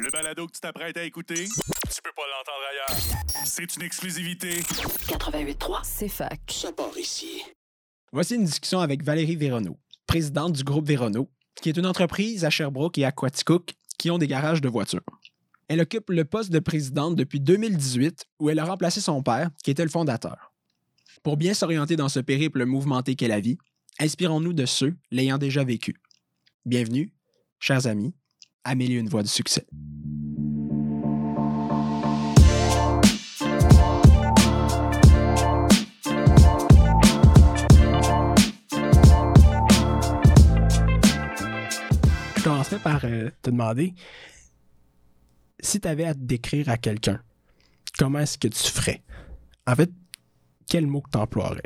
Le balado que tu t'apprêtes à écouter, tu peux pas l'entendre ailleurs. C'est une exclusivité. 88.3. C'est fac. Ça part ici. Voici une discussion avec Valérie Véronneau, présidente du groupe Véronneau, qui est une entreprise à Sherbrooke et à Quaticook qui ont des garages de voitures. Elle occupe le poste de présidente depuis 2018 où elle a remplacé son père, qui était le fondateur. Pour bien s'orienter dans ce périple mouvementé qu'est la vie, inspirons-nous de ceux l'ayant déjà vécu. Bienvenue, chers amis, et une voix du succès. Je commencerai par euh, te demander si tu avais à te décrire à quelqu'un, comment est-ce que tu ferais? En fait, quel mot que tu emploierais?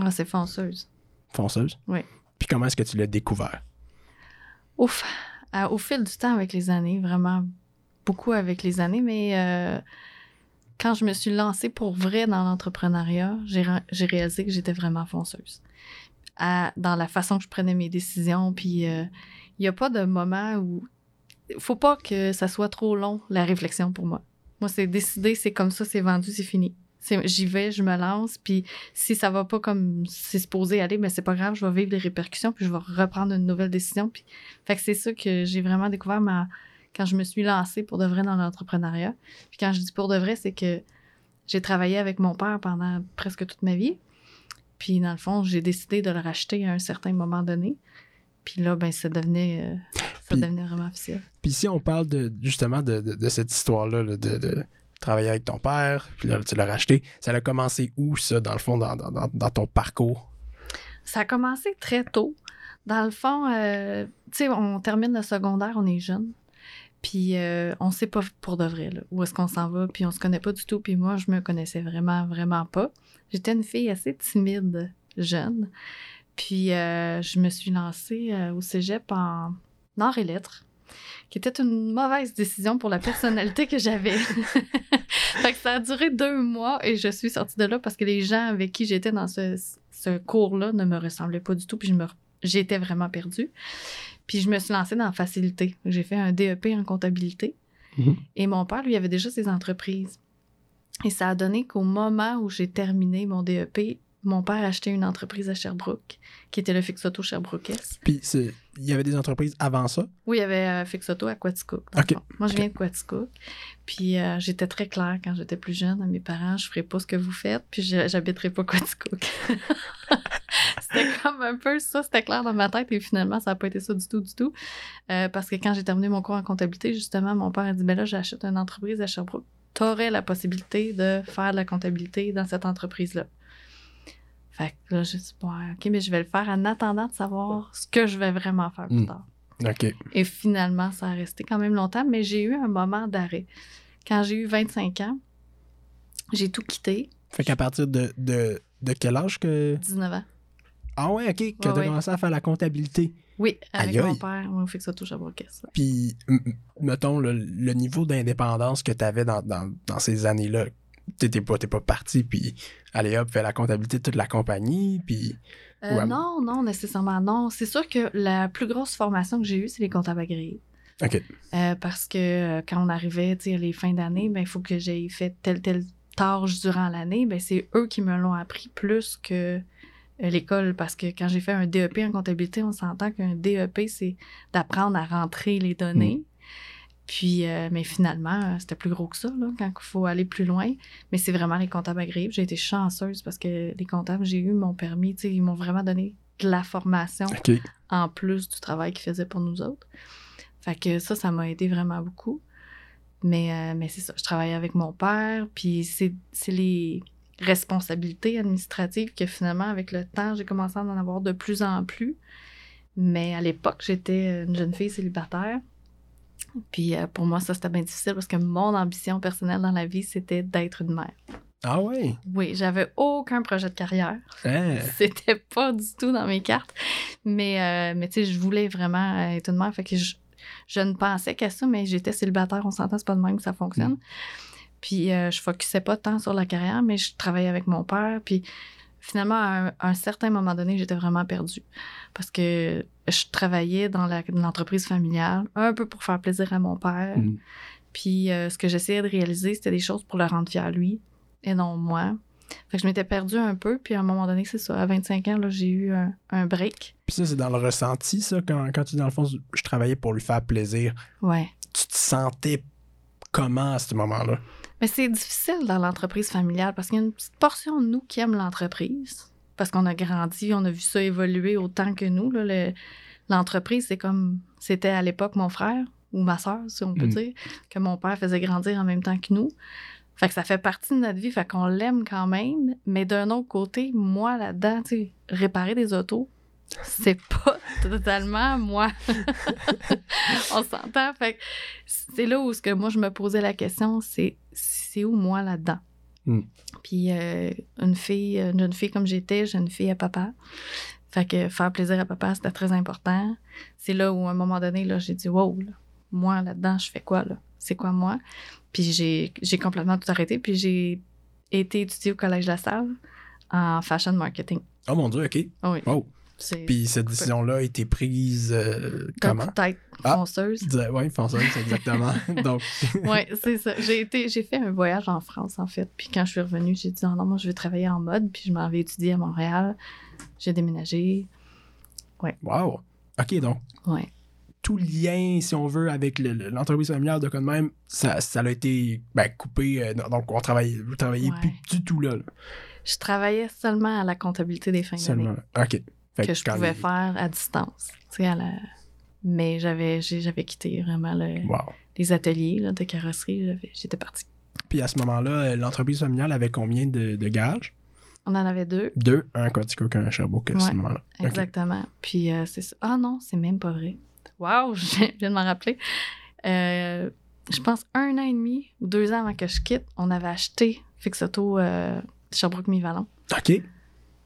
Ah, c'est fonceuse. Fonceuse? Oui. Puis comment est-ce que tu l'as découvert? Ouf. Au fil du temps, avec les années, vraiment beaucoup avec les années, mais euh, quand je me suis lancée pour vrai dans l'entrepreneuriat, j'ai réalisé que j'étais vraiment fonceuse. Dans la façon que je prenais mes décisions, puis euh, il n'y a pas de moment où... faut pas que ça soit trop long, la réflexion pour moi. Moi, c'est décidé, c'est comme ça, c'est vendu, c'est fini. J'y vais, je me lance, puis si ça va pas comme c'est supposé aller, mais c'est pas grave, je vais vivre les répercussions, puis je vais reprendre une nouvelle décision. Puis... Fait que c'est ça que j'ai vraiment découvert ma... quand je me suis lancée pour de vrai dans l'entrepreneuriat. Puis quand je dis pour de vrai, c'est que j'ai travaillé avec mon père pendant presque toute ma vie. Puis dans le fond, j'ai décidé de le racheter à un certain moment donné. Puis là, ben, ça devenait, euh, ça Puis- devenait vraiment officiel. Puis si on parle de, justement de, de- de cette histoire-là, là, de, de travailler avec ton père, puis tu l'as racheté, ça a commencé où, ça, dans le fond, dans, ton parcours? Ça a commencé très tôt. Dans le fond, euh, tu sais, on termine le secondaire, on est jeune. Puis euh, on sait pas pour de vrai où est-ce qu'on s'en va, puis on se connaît pas du tout. Puis moi, je me connaissais vraiment, vraiment pas. J'étais une fille assez timide, jeune. Puis euh, je me suis lancée euh, au cégep en arts et lettres, qui était une mauvaise décision pour la personnalité que j'avais. fait que ça a duré deux mois et je suis sortie de là parce que les gens avec qui j'étais dans ce, ce cours-là ne me ressemblaient pas du tout, puis je me, j'étais vraiment perdue. Puis je me suis lancée dans la facilité. J'ai fait un DEP en comptabilité. Mhm. Et mon père, lui, avait déjà ses entreprises. Et ça a donné qu'au moment où j'ai terminé mon DEP, mon père a acheté une entreprise à Sherbrooke, qui était le Fix Auto Sherbrooke-S. Puis il y avait des entreprises avant ça? Oui, il y avait euh, Fix Auto à Quaticook. Moi, je viens de Quaticook. Puis euh, j'étais très claire quand j'étais plus jeune à mes parents, je ferai pas ce que vous faites, puis je- j'habiterai pas Quaticook. c'était comme un peu ça, c'était clair dans ma tête, et finalement, ça n'a pas été ça du tout, du tout. Euh, parce que quand j'ai terminé mon cours en comptabilité, justement, mon père a dit, ben là, j'achète une entreprise à Sherbrooke. T'aurais la possibilité de faire de la comptabilité dans cette entreprise-là. Fait que là, j'ai dit, bon, OK, mais je vais le faire en attendant de savoir ce que je vais vraiment faire plus Mm. tard. OK. Et finalement, ça a resté quand même longtemps, mais j'ai eu un moment d'arrêt. Quand j'ai eu 25 ans, j'ai tout quitté, Fait qu'à partir de, de, de quel âge que? 19 ans. Ah ouais, OK, que Ouais, t'as ouais. commencé à faire la comptabilité. Oui, avec Aïe, mon père, on fait que ça touche à Brocasse. Puis, m- m- mettons, le, le niveau d'indépendance que tu avais dans, dans, dans ces années-là, t'étais pas, t'es pas parti, puis allez hop, fais la comptabilité de toute la compagnie, puis... Euh, Ouais. Non, non, nécessairement non. C'est sûr que la plus grosse formation que j'ai eue, c'est les comptables agréés. OK. Euh, parce que euh, quand on arrivait, tu sais, les fins d'année, ben, il faut que j'aie fait telle, telle tâche durant l'année. Ben, c'est eux qui me l'ont appris plus que l'école. Parce que quand j'ai fait un DEP en comptabilité, on s'entend qu'un DEP, c'est d'apprendre à rentrer les données. Puis, euh, mais finalement, euh, c'était plus gros que ça, là, quand il faut aller plus loin. Mais c'est vraiment les comptables agréés. J'ai été chanceuse parce que les comptables, j'ai eu mon permis, ils m'ont vraiment donné de la formation en plus du travail qu'ils faisaient pour nous autres. Fait que ça, ça m'a aidé vraiment beaucoup. Mais, euh, mais c'est ça, je travaillais avec mon père, puis c'est les responsabilités administratives que finalement, avec le temps, j'ai commencé à en avoir de plus en plus. Mais à l'époque, j'étais une jeune fille célibataire. Puis euh, pour moi, ça, c'était bien difficile parce que mon ambition personnelle dans la vie, c'était d'être une mère. Ah ouais? Oui, j'avais aucun projet de carrière. Hein? C'était pas du tout dans mes cartes. Mais, euh, mais tu sais, je voulais vraiment euh, être une mère. Fait que je, je ne pensais qu'à ça, mais j'étais célibataire. On s'entend, c'est pas de même que ça fonctionne. Puis euh, je focusais pas tant sur la carrière, mais je travaillais avec mon père. Puis finalement, à un, à un certain moment donné, j'étais vraiment perdue. Parce que je travaillais dans l'entreprise familiale, un peu pour faire plaisir à mon père. Mm. Puis euh, ce que j'essayais de réaliser, c'était des choses pour le rendre fier, lui, et non moi. Fait que je m'étais perdue un peu, puis à un moment donné, c'est ça, à 25 ans, j'ai eu un, un break. Puis ça, c'est dans le ressenti, ça, quand, quand tu dis, dans le fond, je travaillais pour lui faire plaisir. Ouais. Tu te sentais comment à ce moment-là? Mais c'est difficile dans l'entreprise familiale parce qu'il y a une petite portion de nous qui aime l'entreprise. Parce qu'on a grandi, on a vu ça évoluer autant que nous. Le- L'entreprise, c'est comme c'était à l'époque mon frère ou ma soeur, si on peut Mm. dire, que mon père faisait grandir en même temps que nous. Fait que ça fait partie de notre vie, fait qu'on l'aime quand même. Mais d'un autre côté, moi là-dedans, réparer des autos, c'est pas totalement moi. On s'entend. Fait c'est là où ce que moi je me posais la question, c'est c'est où moi là-dedans? Hmm. Puis euh, une fille, une jeune fille comme j'étais, j'ai une fille à papa. Fait que faire plaisir à papa, c'était très important. C'est là où à un moment donné, là, j'ai dit wow, là, moi là-dedans, je fais quoi là? C'est quoi moi? Puis j'ai j'ai complètement tout arrêté. Puis j'ai été étudier au Collège de la Salle en fashion marketing. Oh mon Dieu, OK. Ah Oui. Wow. Puis cette décision-là a été prise euh, comment? tête Ah. fonceuse. Oui, fonceuse, exactement. Donc, Oui, c'est ça. J'ai été, j'ai fait un voyage en France, en fait. Puis quand je suis revenue, j'ai dit, oh non, moi, je vais travailler en mode. Puis je m'en vais étudier à Montréal. J'ai déménagé. wow. OK, donc, Ouais. tout lien, si on veut, avec le- le- l'entreprise familiale de quand même, ça, ça a été ben, coupé. euh, donc, on travaillait, vous travaillez Ouais. plus du tout là. là, Je travaillais seulement à la comptabilité des fins d'année seulement. OK. Fait que je pouvais faire à distance. À la... Mais j'avais, j'avais quitté vraiment le- Wow. les ateliers là, de carrosserie. J'avais- J'étais partie. Puis à ce moment-là, euh, l'entreprise familiale avait combien de, de gages? On en avait deux. Deux, un à Quaticook, un Sherbrooke à ce moment-là. Exactement. Puis euh, c'est ça. Ah non, c'est même pas vrai. Wow, je viens de m'en rappeler. Euh, je pense un an et demi ou deux ans avant que je quitte, on avait acheté Fix Auto euh, Sherbrooke Mi-Vallon. OK.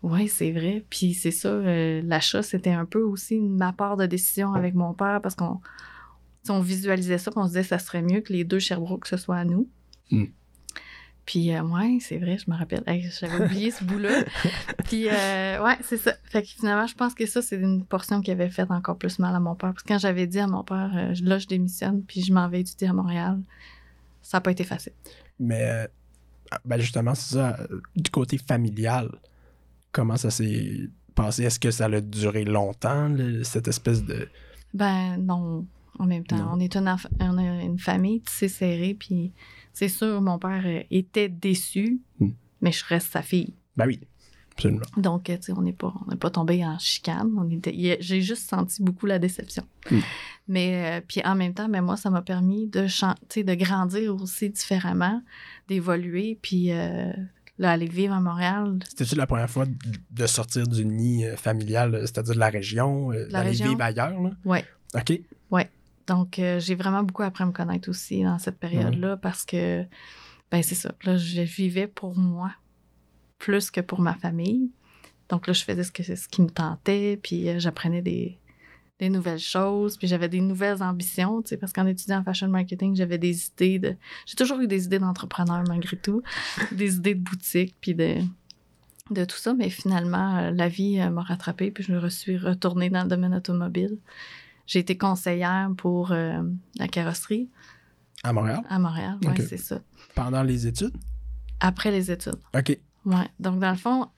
Oui, c'est vrai. Puis c'est ça, euh, l'achat, c'était un peu aussi ma part de décision avec mon père parce qu'on on visualisait ça, puis on se disait que ça serait mieux que les deux Sherbrooke, ce soit à nous. Mm. Puis, euh, ouais, c'est vrai, je me rappelle. Hey, J'avais oublié ce bout-là. Puis, euh, ouais, c'est ça. Fait que finalement, je pense que ça, c'est une portion qui avait fait encore plus mal à mon père. Parce que quand j'avais dit à mon père, euh, là, je démissionne, puis je m'en vais étudier à Montréal, ça n'a pas été facile. Mais euh, ben justement, c'est ça. Du côté familial, comment ça s'est passé? Est-ce que ça a duré longtemps, le- cette espèce de. Ben non, en même temps. Non. On est une, on a une famille tissée serrée, puis c'est sûr, mon père euh, était déçu, Mm. mais je reste sa fille. Ben oui, absolument. Donc, euh, tu sais, on n'est pas, on pas tombé en chicane. On était, j'ai juste senti beaucoup la déception. Mm. Mais, euh, puis en même temps, mais moi, ça m'a permis de, chan- tu sais, de grandir aussi différemment, d'évoluer, puis euh, là, aller vivre à Montréal. C'était-tu la première fois de- sortir du nid euh, familial, euh, c'est-à-dire de la région, euh, d'aller vivre ailleurs? Là? Ouais. OK. Donc, euh, j'ai vraiment beaucoup appris à me connaître aussi dans cette période-là parce que, ben, c'est ça. Là, je vivais pour moi plus que pour ma famille. Donc, là, je faisais ce, que, ce qui me tentait, puis euh, j'apprenais des, des nouvelles choses, puis j'avais des nouvelles ambitions, tu sais, parce qu'en étudiant en fashion marketing, j'avais des idées de. J'ai toujours eu des idées d'entrepreneur malgré tout, des idées de boutique, puis de de tout ça, mais finalement, euh, la vie euh, m'a rattrapée, puis je me suis retournée dans le domaine automobile. J'ai été conseillère pour euh, la carrosserie À Montréal? à Montréal. Oui, c'est ça. Pendant les études? Après les études. OK. Ouais. Donc, dans le fond,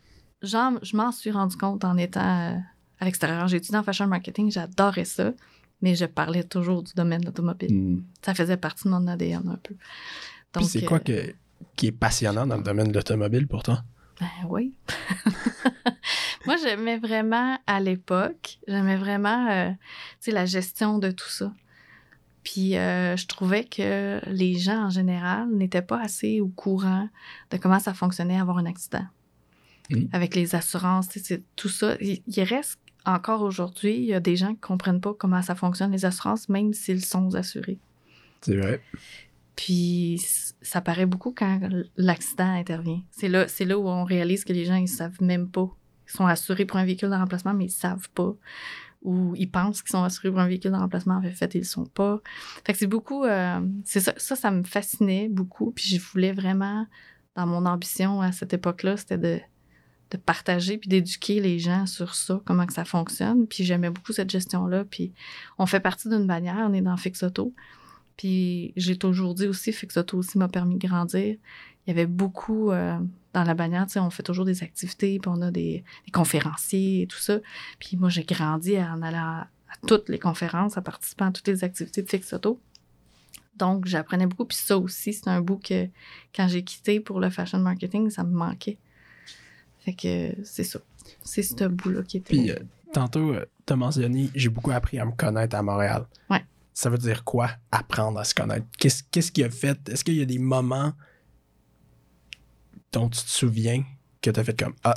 je m'en suis rendu compte en étant euh, à l'extérieur. J'ai étudié en fashion marketing, j'adorais ça, mais je parlais toujours du domaine automobile. Ça faisait partie de mon ADN un peu. Puis c'est euh, quoi que, qui est passionnant dans le domaine de l'automobile pour toi? Ben oui. Moi, j'aimais vraiment à l'époque, j'aimais vraiment euh, la gestion de tout ça. Puis euh, je trouvais que les gens en général n'étaient pas assez au courant de comment ça fonctionnait avoir un accident. Mhm. Avec les assurances, tout ça. Il, il reste encore aujourd'hui, il y a des gens qui comprennent pas comment ça fonctionne les assurances, même s'ils sont assurés. C'est vrai. Puis ça paraît beaucoup quand l'accident intervient. C'est là, c'est là où on réalise que les gens, ils savent même pas. Ils sont assurés pour un véhicule de remplacement, mais ils savent pas. Ou ils pensent qu'ils sont assurés pour un véhicule de remplacement, en fait, ils le sont pas. Fait que c'est beaucoup... euh, c'est ça, ça, ça me fascinait beaucoup. Puis je voulais vraiment, dans mon ambition à cette époque-là, c'était de, de partager puis d'éduquer les gens sur ça, comment que ça fonctionne. Puis j'aimais beaucoup cette gestion-là. Puis on fait partie d'une bannière, on est dans Fix Auto. Puis j'ai toujours dit aussi, Fix Auto aussi m'a permis de grandir. Il y avait beaucoup euh, dans la bannière, tu sais, on fait toujours des activités, puis on a des, conférenciers et tout ça. Puis moi, j'ai grandi en allant à, à toutes les conférences, en participant à toutes les activités de Fix Auto. Donc, j'apprenais beaucoup. Puis ça aussi, c'est un bout que quand j'ai quitté pour le fashion marketing, ça me manquait. Fait que c'est ça. C'est ce bout-là qui était. Puis, euh, tantôt, tu as mentionné, j'ai beaucoup appris à me connaître à Montréal. Ouais. Ça veut dire quoi, apprendre à se connaître? Qu'est-ce qu'est-ce qui a fait? Est-ce qu'il y a des moments dont tu te souviens que tu as fait comme Ah,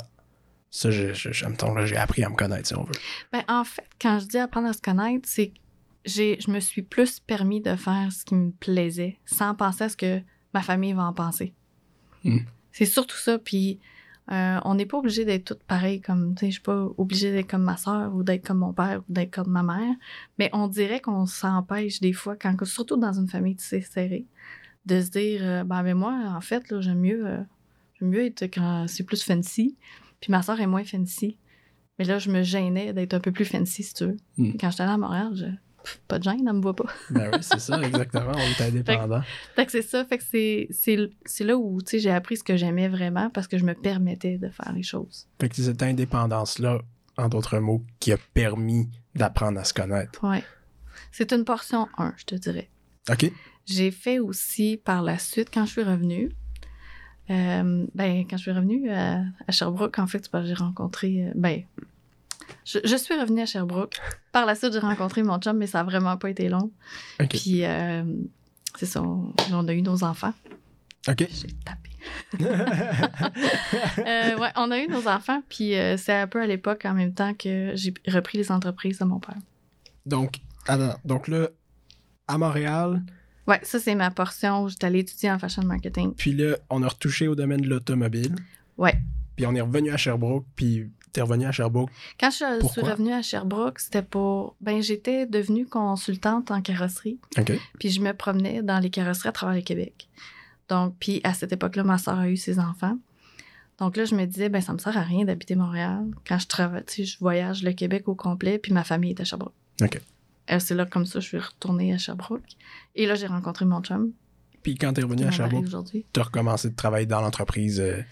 ça, j'ai appris à me connaître, si on veut? Ben, en fait, quand je dis apprendre à se connaître, c'est que j'ai, je me suis plus permis de faire ce qui me plaisait sans penser à ce que ma famille va en penser. Hmm. C'est surtout ça. Puis, euh, on n'est pas obligé d'être toutes pareilles comme, tu sais, je suis pas obligée d'être comme ma soeur ou d'être comme mon père ou d'être comme ma mère. Mais on dirait qu'on s'empêche des fois, quand, surtout dans une famille, sais, serrée, de se dire, euh, ben, mais moi, en fait, là, j'aime mieux, euh, j'aime mieux être quand c'est plus fancy. Puis ma soeur est moins fancy. Mais là, je me gênais d'être un peu plus fancy, si tu veux. Hmm. Quand j'étais allée à Montréal, je... pas de gêne, elle me voit pas. Ben oui, c'est ça, exactement. On est indépendant. Fait que c'est ça, fait que c'est, c'est, c'est là où, tu sais, j'ai appris ce que j'aimais vraiment parce que je me permettais de faire les choses. Fait que c'est cette indépendance-là, en d'autres mots, qui a permis d'apprendre à se connaître. Ouais. C'est une portion 1, je te dirais. OK? J'ai fait aussi par la suite, quand je suis revenue, euh, ben, quand je suis revenue à, à Sherbrooke, en fait, j'ai rencontré. euh, ben, je, je suis revenue à Sherbrooke. Par la suite, j'ai rencontré mon chum, mais ça a vraiment pas été long. Puis, euh, c'est ça, on, on a eu nos enfants. OK. J'ai tapé. Euh, ouais, on a eu nos enfants, puis euh, c'est un peu à l'époque, en même temps, que j'ai repris les entreprises de mon père. Donc, donc là, à Montréal, Ouais, ça, c'est ma portion où j'étais allée étudier en fashion marketing. puis là, on a retouché au domaine de l'automobile. Ouais. Puis on est revenu à Sherbrooke, puis t'es revenu à Sherbrooke. Quand je suis revenue à Sherbrooke, c'était pour. Ben, j'étais devenue consultante en carrosserie, OK. puis je me promenais dans les carrosseries à travers le Québec. Donc, puis à cette époque-là, ma soeur a eu ses enfants. Donc là, je me disais, ben, ça me sert à rien d'habiter Montréal. Quand je travaille, tu sais, je voyage le Québec au complet, puis ma famille est à Sherbrooke. OK. C'est là, comme ça, je suis retournée à Sherbrooke. Et là, j'ai rencontré mon chum. Puis quand t'es qui revenu à Sherbrooke, aujourd'hui. t'as recommencé de travailler dans l'entreprise euh,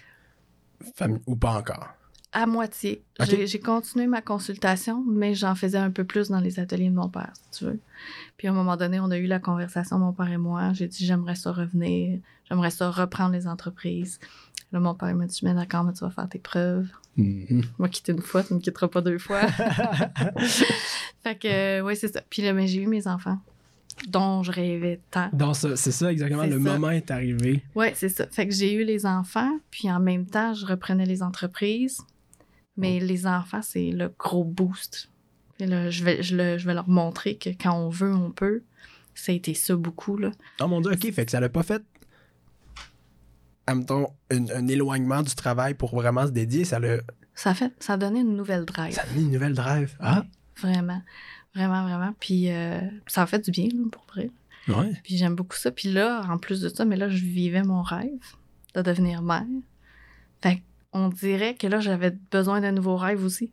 ou pas encore? À moitié. J'ai- continué ma consultation, mais j'en faisais un peu plus dans les ateliers de mon père, si tu veux. Puis à un moment donné, on a eu la conversation, mon père et moi. J'ai dit, j'aimerais ça revenir, j'aimerais ça reprendre les entreprises. Là, mon père m'a dit, bien d'accord, mais tu vas faire tes preuves. Mhm. Moi, quitter une fois, tu me quitteras pas deux fois. fait que, oui, c'est ça. Puis là, mais j'ai eu mes enfants, dont je rêvais tant. Ça- c'est ça exactement. Le ça. moment est arrivé. Oui, c'est ça. Fait que j'ai eu les enfants, puis en même temps, je reprenais les entreprises. Mais les enfants, c'est le gros boost. Là, je, vais, je, le- je vais leur montrer que quand on veut, on peut. Ça a été ça beaucoup, là. Oh mon dieu, OK, fait que ça l'a pas fait. Admettons, un, un éloignement du travail pour vraiment se dédier, ça l'a. Ça a, fait, ça a donné une nouvelle drive. Ça a mis une nouvelle drive. Ah, Vraiment. Vraiment, vraiment. Puis euh, ça a fait du bien, là, pour vrai. ouais. Puis j'aime beaucoup ça. Puis là, en plus de ça, mais là, je vivais mon rêve de devenir mère. Fait on dirait que là, j'avais besoin d'un nouveau rêve aussi.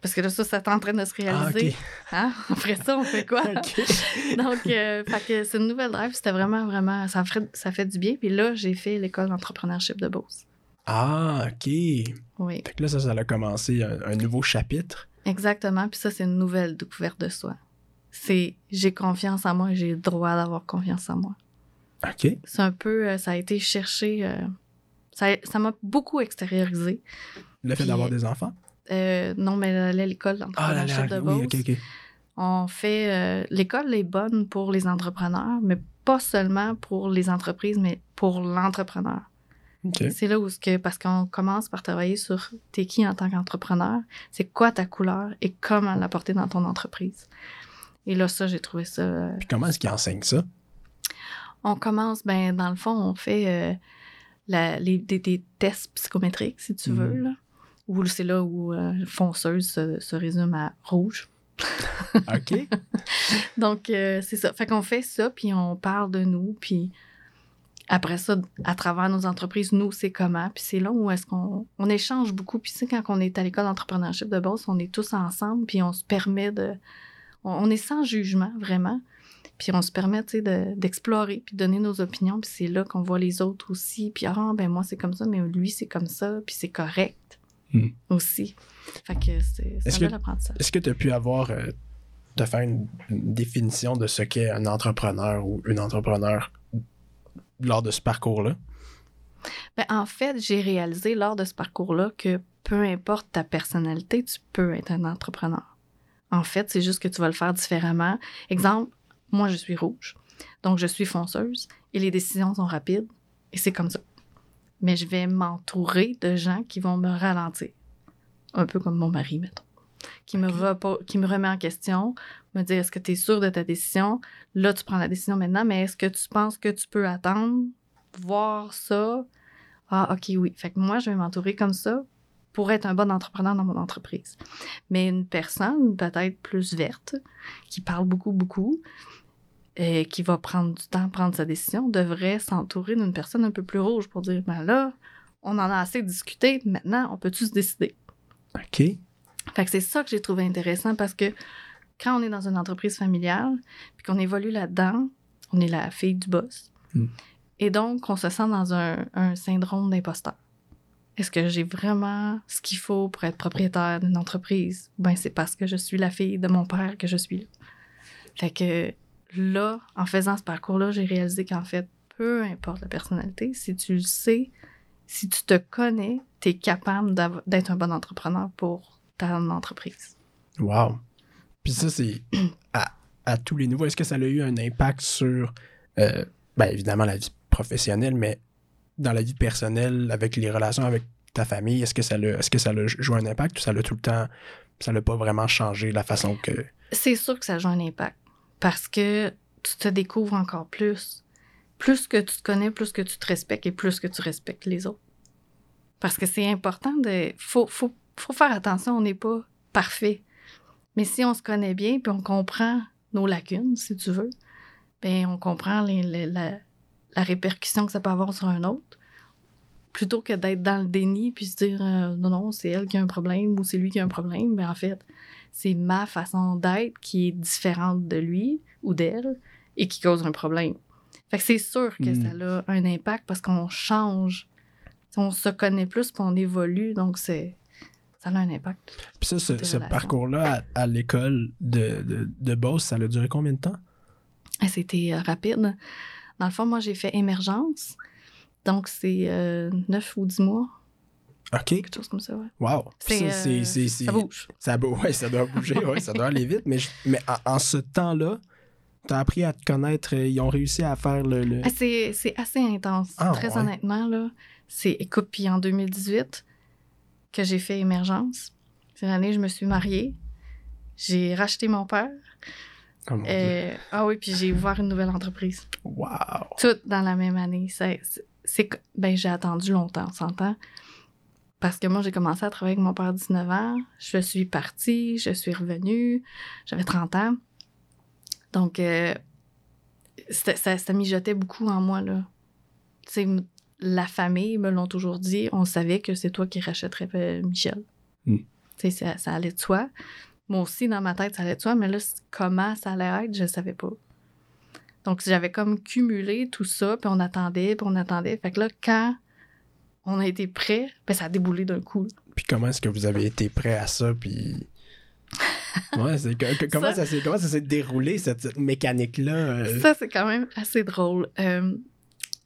Parce que là, ça, c'est en train de se Ah, réaliser. Hein? Après ça, on fait quoi? Donc, euh, fait que c'est une nouvelle drive. C'était vraiment, vraiment... Ça fait, ça fait du bien. Puis là, j'ai fait l'école d'entrepreneurship de Beauce. Ah, OK. Fait Oui, que là, ça, ça a commencé un, un nouveau chapitre. exactement. Puis ça, c'est une nouvelle découverte de soi. C'est j'ai confiance en moi et j'ai le droit d'avoir confiance en moi. OK. C'est un peu... euh, ça a été cherché... euh, ça ça m'a beaucoup extériorisé. Le fait d'avoir des enfants? Euh, non, mais là, l'école Ah, là, là, de oui, Beauce. On fait. euh, L'école est bonne pour les entrepreneurs, mais pas seulement pour les entreprises, mais pour l'entrepreneur. OK. C'est là où, que, parce qu'on commence par travailler sur t'es qui en tant qu'entrepreneur, c'est quoi ta couleur et comment l'apporter dans ton entreprise. Et là, ça, j'ai trouvé ça. euh, Puis comment est-ce qu'ils enseignent ça? on commence, ben, dans le fond, on fait euh, la- les, des, des tests psychométriques, si tu Mhm. veux, là. Où c'est là où euh, fonceuse se, se résume à rouge. OK. Donc, euh, c'est ça. Fait qu'on fait ça, puis on parle de nous, puis après ça, à travers nos entreprises, nous, c'est comment. Puis c'est là où est-ce qu'on on échange beaucoup. Puis c'est quand on est à l'école d'entrepreneurship de base, on est tous ensemble, puis on se permet de... On, on est sans jugement, vraiment. Puis on se permet, tu sais, de- d'explorer, puis de donner nos opinions. Puis c'est là qu'on voit les autres aussi. Puis, ah, ben moi, c'est comme ça, mais lui, c'est comme ça. Puis c'est correct Hmm. aussi. Fait que c'est Est-ce c'est que- un bel apprentissage. Est-ce que tu as pu avoir, euh, te faire une, une définition de ce qu'est un entrepreneur ou une entrepreneur lors de ce parcours-là? Ben, en fait, j'ai réalisé lors de ce parcours-là que peu importe ta personnalité, tu peux être un entrepreneur. En fait, c'est juste que tu vas le faire différemment. Exemple, moi, je suis rouge. Donc, je suis fonceuse et les décisions sont rapides et c'est comme ça. Mais je vais m'entourer de gens qui vont me ralentir. Un peu comme mon mari, mettons. Qui me, repo- qui me remet en question, me dit est-ce que tu es sûr de ta décision? Là, tu prends la décision maintenant, mais est-ce que tu penses que tu peux attendre, voir ça? Ah, OK, oui. Fait que moi, je vais m'entourer comme ça pour être un bon entrepreneur dans mon entreprise. Mais une personne peut-être plus verte, qui parle beaucoup, beaucoup, et qui va prendre du temps à prendre sa décision, devrait s'entourer d'une personne un peu plus rouge pour dire, ben là, on en a assez discuté, maintenant, on peut-tu se décider? OK. Fait que c'est ça que j'ai trouvé intéressant parce que quand on est dans une entreprise familiale, puis qu'on évolue là-dedans, on est la fille du boss. Mm. Et donc, on se sent dans un, un syndrome d'imposteur. Est-ce que j'ai vraiment ce qu'il faut pour être propriétaire d'une entreprise? Ben, c'est parce que je suis la fille de mon père que je suis là. Fait que là, en faisant ce parcours-là, j'ai réalisé qu'en fait, peu importe la personnalité, si tu le sais, si tu te connais, tu es capable d'être un bon entrepreneur pour ta entreprise. Wow. Puis ça, c'est à, à tous les niveaux. Est-ce que ça a eu un impact sur, euh, ben évidemment, la vie professionnelle, mais dans la vie personnelle, avec les relations avec ta famille, est-ce que ça l'a, est-ce que ça a joué un impact ou ça l'a tout le temps, ça l'a pas vraiment changé la façon que. C'est sûr que ça joue un impact parce que tu te découvres encore plus. Plus que tu te connais, plus que tu te respectes et plus que tu respectes les autres. Parce que c'est important de. Faut, faut, faut faire attention, on n'est pas parfait. Mais si on se connaît bien puis on comprend nos lacunes, si tu veux, ben on comprend les- la, la répercussion que ça peut avoir sur un autre. Plutôt que d'être dans le déni puis se dire euh, non, non, c'est elle qui a un problème ou c'est lui qui a un problème, mais en fait, c'est ma façon d'être qui est différente de lui ou d'elle et qui cause un problème. Fait que c'est sûr que ça a un impact parce qu'on change. On se connaît plus puis on évolue, donc c'est ça a un impact. Puis ça, ce, parcours-là à, à l'école de, de, de Beauce, ça a duré combien de temps? Ah, C'était euh, rapide. Dans le fond, moi, j'ai fait émergence. Donc, c'est euh, 9 ou 10 mois, OK. quelque chose comme ça, ouais. Wow. C'est, euh, c'est- c'est- Ça bouge. Ça, ouais, ça doit bouger, ouais, ça doit aller vite. Mais, je- mais en, en ce temps-là, tu as appris à te connaître. euh, Ils ont réussi à faire le. le- Ah, c'est, assez intense. Ah, Très ouais. honnêtement, là. C'est, écoute, puis en 2018, que j'ai fait émergence. C'est l'année où je me suis mariée. J'ai racheté mon père. Oh mon Dieu. Euh, ah oui, puis j'ai ouvert une nouvelle entreprise. Wow. Toutes dans la même année. C'est, ben, j'ai attendu longtemps, on s'entend. Parce que moi, j'ai commencé à travailler avec mon père à 19 ans. Je suis partie, je suis revenue. J'avais 30 ans. Donc, euh, ça, ça mijotait beaucoup en moi, là. Tu sais, m- la famille me l'ont toujours dit. On savait que c'est toi qui rachèterais euh, Michel. Tu sais, ça, ça allait de soi. Moi aussi, dans ma tête, ça allait de soi. Mais là, comment ça allait être, je savais pas. Donc, j'avais comme cumulé tout ça, puis on attendait, puis on attendait. Fait que là, quand on a été prêt, ben, ça a déboulé d'un coup. Puis comment est-ce que vous avez été prêt à ça? Puis. Ouais, que- comment, Ça- ça, s'est, comment ça s'est déroulé, cette, cette mécanique-là? euh? Ça, c'est quand même assez drôle. Euh,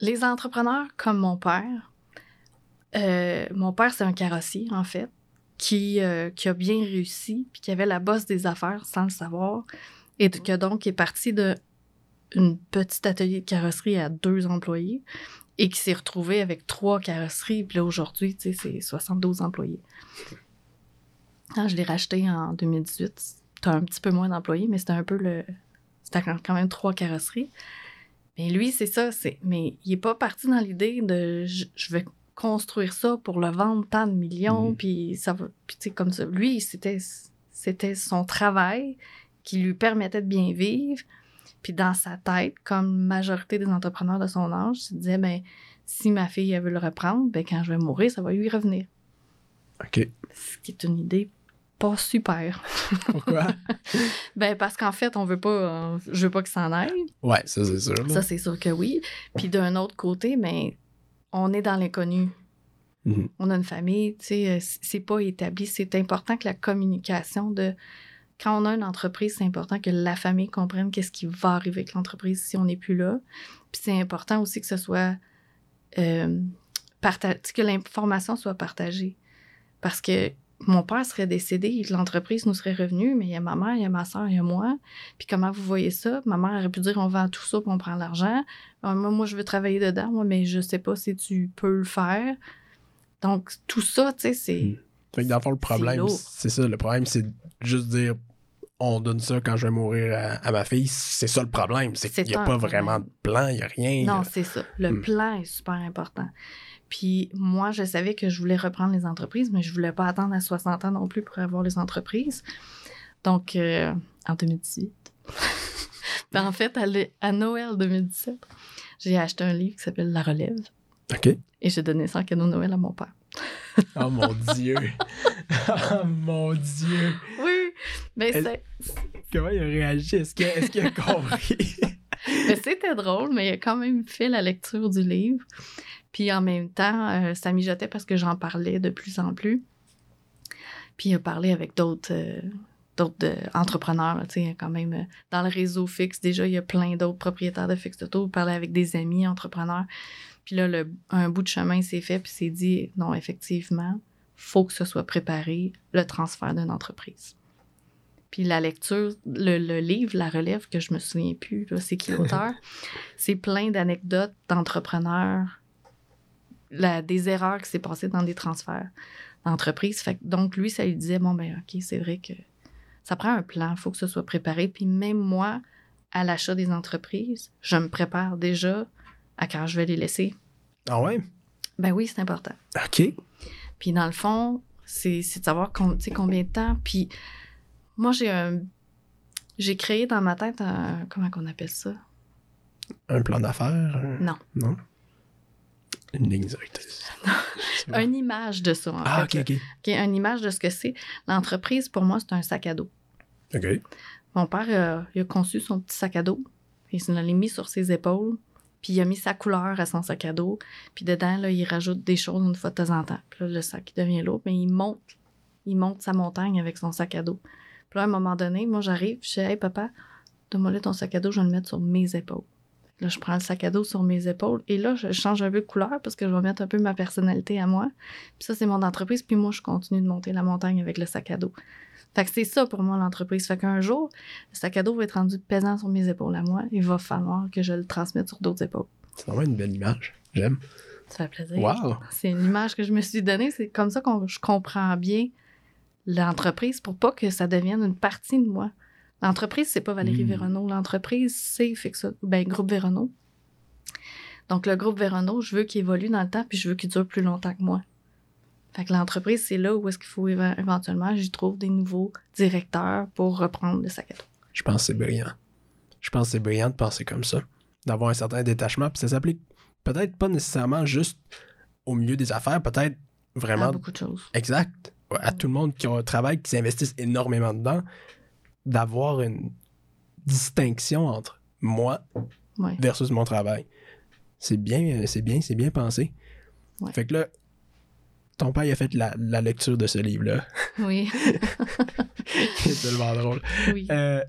les entrepreneurs comme mon père, euh, mon père, c'est un carrossier, en fait, qui, qui a bien réussi, puis qui avait la bosse des affaires sans le savoir, et que donc est parti de une petite atelier de carrosserie à deux employés, et qui s'est retrouvé avec trois carrosseries, puis là, aujourd'hui, tu sais, c'est 72 employés. Quand je l'ai racheté en 2018, t'as un petit peu moins d'employés, mais c'était un peu le... C'était quand même trois carrosseries. Mais lui, c'est ça. c'est Mais il est pas parti dans l'idée de je, je vais construire ça pour le vendre tant de millions, Mhm. puis ça va. Puis tu sais, comme ça. Lui, c'était, c'était son travail qui lui permettait de bien vivre. Puis dans sa tête, comme majorité des entrepreneurs de son âge, il se disait, ben, si ma fille elle veut le reprendre, ben, quand je vais mourir, ça va lui revenir. OK. Ce qui est une idée pas super. Pourquoi? ben, parce qu'en fait, on veut pas, euh, je veux pas qu'il s'en aille. ouais, ça, c'est sûr. là. Ça, c'est sûr que oui. Puis d'un autre côté, mais on est dans l'inconnu. Mhm. On a une famille, tu sais, euh, c'est pas établi. C'est important que la communication de. Quand on a une entreprise, c'est important que la famille comprenne qu'est-ce qui va arriver avec l'entreprise si on n'est plus là. Puis c'est important aussi que ce soit. euh, que l'information soit partagée. Parce que mon père serait décédé, l'entreprise nous serait revenue, mais il y a ma mère, il y a ma soeur, il y a moi. Puis comment vous voyez ça? Ma mère aurait pu dire on vend tout ça puis on prend l'argent. Ah, moi, moi, je veux travailler dedans, moi, mais je sais pas si tu peux le faire. Donc, tout ça, tu sais, c'est. Fait que dans le fond, le problème, c'est ça. Le problème, c'est juste dire on donne ça quand je vais mourir à, à ma fille. C'est ça le problème. C'est qu'il n'y a pas problème. vraiment de plan, il n'y a rien. Non, c'est ça. Le Hmm. plan est super important. Puis moi, je savais que je voulais reprendre les entreprises, mais je voulais pas attendre à 60 ans non plus pour avoir les entreprises. Donc, euh, en 2018. Ben, en fait, à, le- à Noël 2017, j'ai acheté un livre qui s'appelle La Relève OK. et j'ai donné ça en cadeau Noël à mon père. Oh mon Dieu. oh mon Dieu. Oui, mais c'est- Comment il a réagi? Est-ce qu'il a, compris? Mais c'était drôle, mais il a quand même fait la lecture du livre. Puis en même temps, euh, ça mijotait parce que j'en parlais de plus en plus. Puis il a parlé avec d'autres euh, d'autres euh, entrepreneurs. tu sais, quand même, dans le réseau fixe, déjà, il y a plein d'autres propriétaires de fixe auto. Il parlait avec des amis entrepreneurs. Puis là, le- un bout de chemin s'est fait, puis s'est dit, non, effectivement, faut que ce soit préparé, le transfert d'une entreprise. Puis la lecture, le, le livre, La Relève, que je me souviens plus, c'est qui l'auteur, c'est plein d'anecdotes d'entrepreneurs, la- des erreurs qui s'est passées dans des transferts d'entreprise. Donc, lui, ça lui disait, bon, ben OK, c'est vrai que ça prend un plan, il faut que ce soit préparé. Puis même moi, à l'achat des entreprises, je me prépare déjà à quand je vais les laisser? Ah ouais? Ben oui, c'est important. OK. Puis dans le fond, c'est de savoir combien de temps. Puis moi, j'ai un. J'ai créé dans ma tête un. Comment qu'on appelle ça? Un plan d'affaires? un- Non. Non? Une ligne directrice. Une image de ça, en Ah, fait. OK, OK. OK, une image de ce que c'est. L'entreprise, pour moi, c'est un sac à dos. OK. Mon père, euh, il a conçu son petit sac à dos. Il s'en l'a mis sur ses épaules. Puis il a mis sa couleur à son sac à dos. Puis dedans, il rajoute des choses une fois de temps en temps. Puis là, le sac devient lourd. Mais il monte. Il monte sa montagne avec son sac à dos. Puis là, à un moment donné, moi, j'arrive. Je dis Hey, papa, donne-moi ton sac à dos. Je vais le mettre sur mes épaules. Là, je prends le sac à dos sur mes épaules. Et là, je change un peu de couleur parce que je vais mettre un peu ma personnalité à moi. Puis ça, c'est mon entreprise. Puis moi, je continue de monter la montagne avec le sac à dos. Fait que c'est ça pour moi, l'entreprise. Fait qu'un jour, le sac à dos va être rendu pesant sur mes épaules à moi. Il va falloir que je le transmette sur d'autres épaules. C'est vraiment une belle image. J'aime. Ça fait plaisir. Wow! C'est une image que je me suis donnée. C'est comme ça que je comprends bien l'entreprise pour pas que ça devienne une partie de moi. L'entreprise, c'est pas Valérie Mm. Véronneau. L'entreprise, c'est ben, Groupe Véronneau. Donc, le groupe Véronneau, je veux qu'il évolue dans le temps puis je veux qu'il dure plus longtemps que moi. Fait que l'entreprise, c'est là où est-ce qu'il faut éve- éventuellement, j'y trouve des nouveaux directeurs pour reprendre le sac à dos. Je pense que c'est brillant. Je pense que c'est brillant de penser comme ça. D'avoir un certain détachement. Puis ça s'applique peut-être pas nécessairement juste au milieu des affaires, peut-être vraiment Ah, beaucoup de choses. exact à tout le monde qui a un travail, qui s'investissent énormément dedans, d'avoir une distinction entre moi Ouais. versus mon travail. C'est bien, c'est bien, c'est bien pensé. Ouais. Fait que là, ton père il a fait la, la lecture de ce livre-là. Oui. c'est tellement drôle. oui. Euh,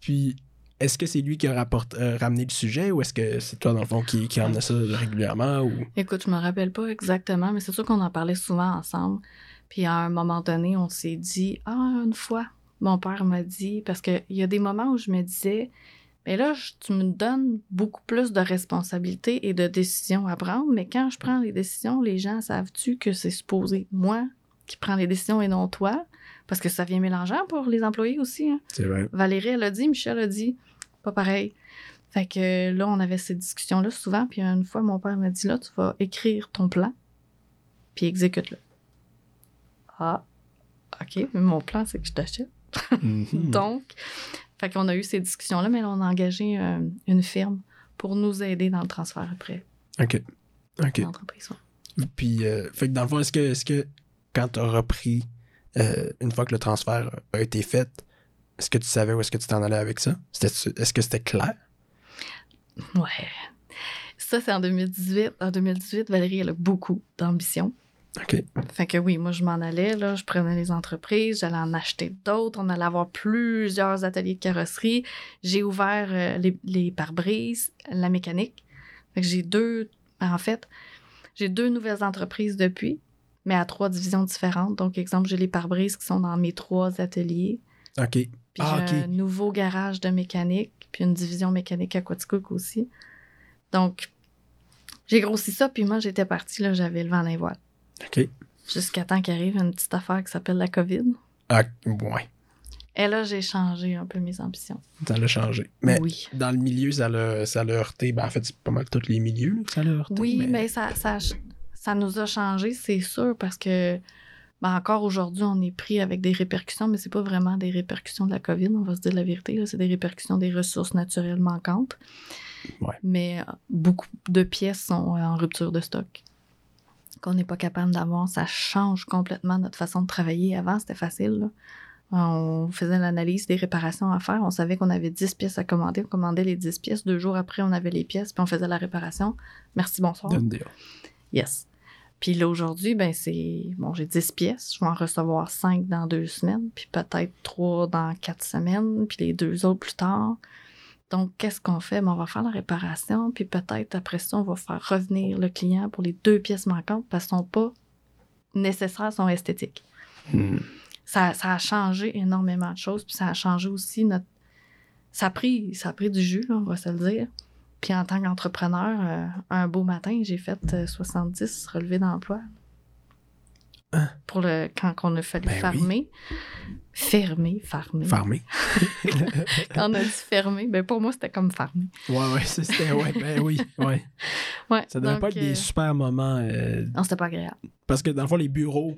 puis, est-ce que c'est lui qui a rapporté- euh, ramené le sujet ou est-ce que c'est toi, dans le fond, qui, qui ramenait ça régulièrement? Ou... Écoute, je me rappelle pas exactement, mais c'est sûr qu'on en parlait souvent ensemble. Puis à un moment donné, on s'est dit Ah, une fois, mon père m'a dit, parce qu'il y a des moments où je me disais Mais là, je- tu me donnes beaucoup plus de responsabilités et de décisions à prendre, mais quand je prends les décisions, les gens savent-tu que c'est supposé moi qui prends les décisions et non toi? Parce que ça vient mélangeant pour les employés aussi. hein. C'est vrai. Valérie, elle a dit, Michel a dit, pas pareil. Fait que là, on avait ces discussions-là souvent, puis une fois, mon père m'a dit, là, tu vas écrire ton plan, puis exécute-le. Ah, OK, mais mon plan, c'est que je t'achète. Mhm. Donc, Fait qu'on a eu ces discussions-là, mais on a engagé euh, une firme pour nous aider dans le transfert après OK. OK. ouais. Puis, euh, fait que dans le fond, est-ce que, est que quand tu as repris, euh, une fois que le transfert a été fait, est-ce que tu savais où est-ce que tu t'en allais avec ça? Est-ce que c'était clair? Ouais. Ça, c'est en 2018. En 2018, Valérie, elle a beaucoup d'ambition. OK. Fait que oui, moi, je m'en allais, là, je prenais les entreprises, j'allais en acheter d'autres, on allait avoir plusieurs ateliers de carrosserie. J'ai ouvert euh, les, les pare-brises, la mécanique. Fait que j'ai deux, en fait, j'ai deux nouvelles entreprises depuis, mais à trois divisions différentes. Donc, exemple, j'ai les pare-brises qui sont dans mes trois ateliers. OK. Puis Ah, j'ai un nouveau garage de mécanique, puis une division mécanique à Quaticook aussi. Donc, j'ai grossi ça, puis moi, j'étais partie, là, j'avais le vent dans les voiles. OK. Jusqu'à temps qu'arrive une petite affaire qui s'appelle la COVID. Ah, ouais. Et là, j'ai changé un peu mes ambitions. Ça l'a changé. Mais oui. dans le milieu, ça l'a, ça l'a heurté. Ben, en fait, c'est pas mal tous les milieux que ça l'a heurté. Oui, mais, ça, ça, ça nous a changé, c'est sûr, parce que ben, encore aujourd'hui, on est pris avec des répercussions, mais c'est pas vraiment des répercussions de la COVID, on va se dire la vérité. là, C'est des répercussions des ressources naturelles manquantes. Ouais. Mais euh, beaucoup de pièces sont euh, en rupture de stock. Qu'on n'est pas capable d'avoir, ça change complètement notre façon de travailler. Avant, c'était facile. là. On faisait l'analyse des réparations à faire. On savait qu'on avait 10 pièces à commander. On commandait les 10 pièces. Deux jours après, on avait les pièces, puis on faisait la réparation. Merci, bonsoir. Yes. Puis là, aujourd'hui, ben c'est. Bon, j'ai 10 pièces. Je vais en recevoir 5 dans deux semaines, puis peut-être 3 dans 4 semaines, puis les deux autres plus tard. Donc, qu'est-ce qu'on fait? Ben, on va faire la réparation, puis peut-être après ça, on va faire revenir le client pour les deux pièces manquantes parce qu'elles sont pas nécessaires, sont esthétiques. Hmm. Ça, ça a changé énormément de choses, puis ça a changé aussi notre. Ça a pris, ça a pris du jus, là, on va se le dire. Puis en tant qu'entrepreneur, euh, un beau matin, j'ai fait euh, 70 relevés d'emploi. Hein? Pour le, quand on a fallu Ben oui. fermer. Fermer, farmer. Farmé. Quand on a dit fermer, ben pour moi, c'était comme farmer. Ouais, ouais, c'était. Ouais, ben oui. Ouais. Ouais, Ça devait pas être euh, des super moments. euh, Non, c'était pas agréable. parce que dans le fond, les bureaux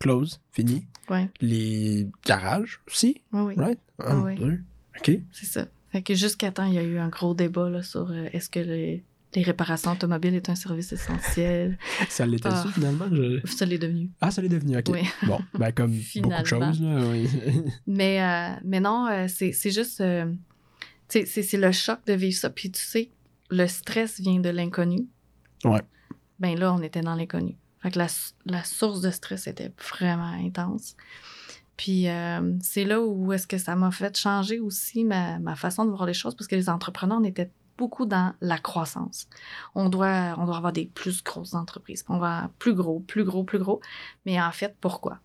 close, fini. Ouais, Les garages aussi, oui, oui, right? Un, oui. deux. OK. c'est ça. Fait que jusqu'à temps, il y a eu un gros débat là, sur euh, est-ce que les, les réparations automobiles est un service essentiel. Ça l'était Ah. finalement? Je- Ça l'est devenu. Ah, ça l'est devenu, OK. Oui. Bon, ben comme beaucoup de choses, là, oui. Mais, euh, mais non, euh, c'est juste. euh, c'est le choc de vivre ça. Puis tu sais, le stress vient de l'inconnu. Ouais. Ben là, on était dans l'inconnu. Fait que la, la source de stress était vraiment intense. Puis euh, c'est là où est-ce que ça m'a fait changer aussi ma, ma façon de voir les choses parce que les entrepreneurs, on était beaucoup dans la croissance. On doit, on doit avoir des plus grosses entreprises. On va plus gros, plus gros, plus gros. Mais en fait, pourquoi?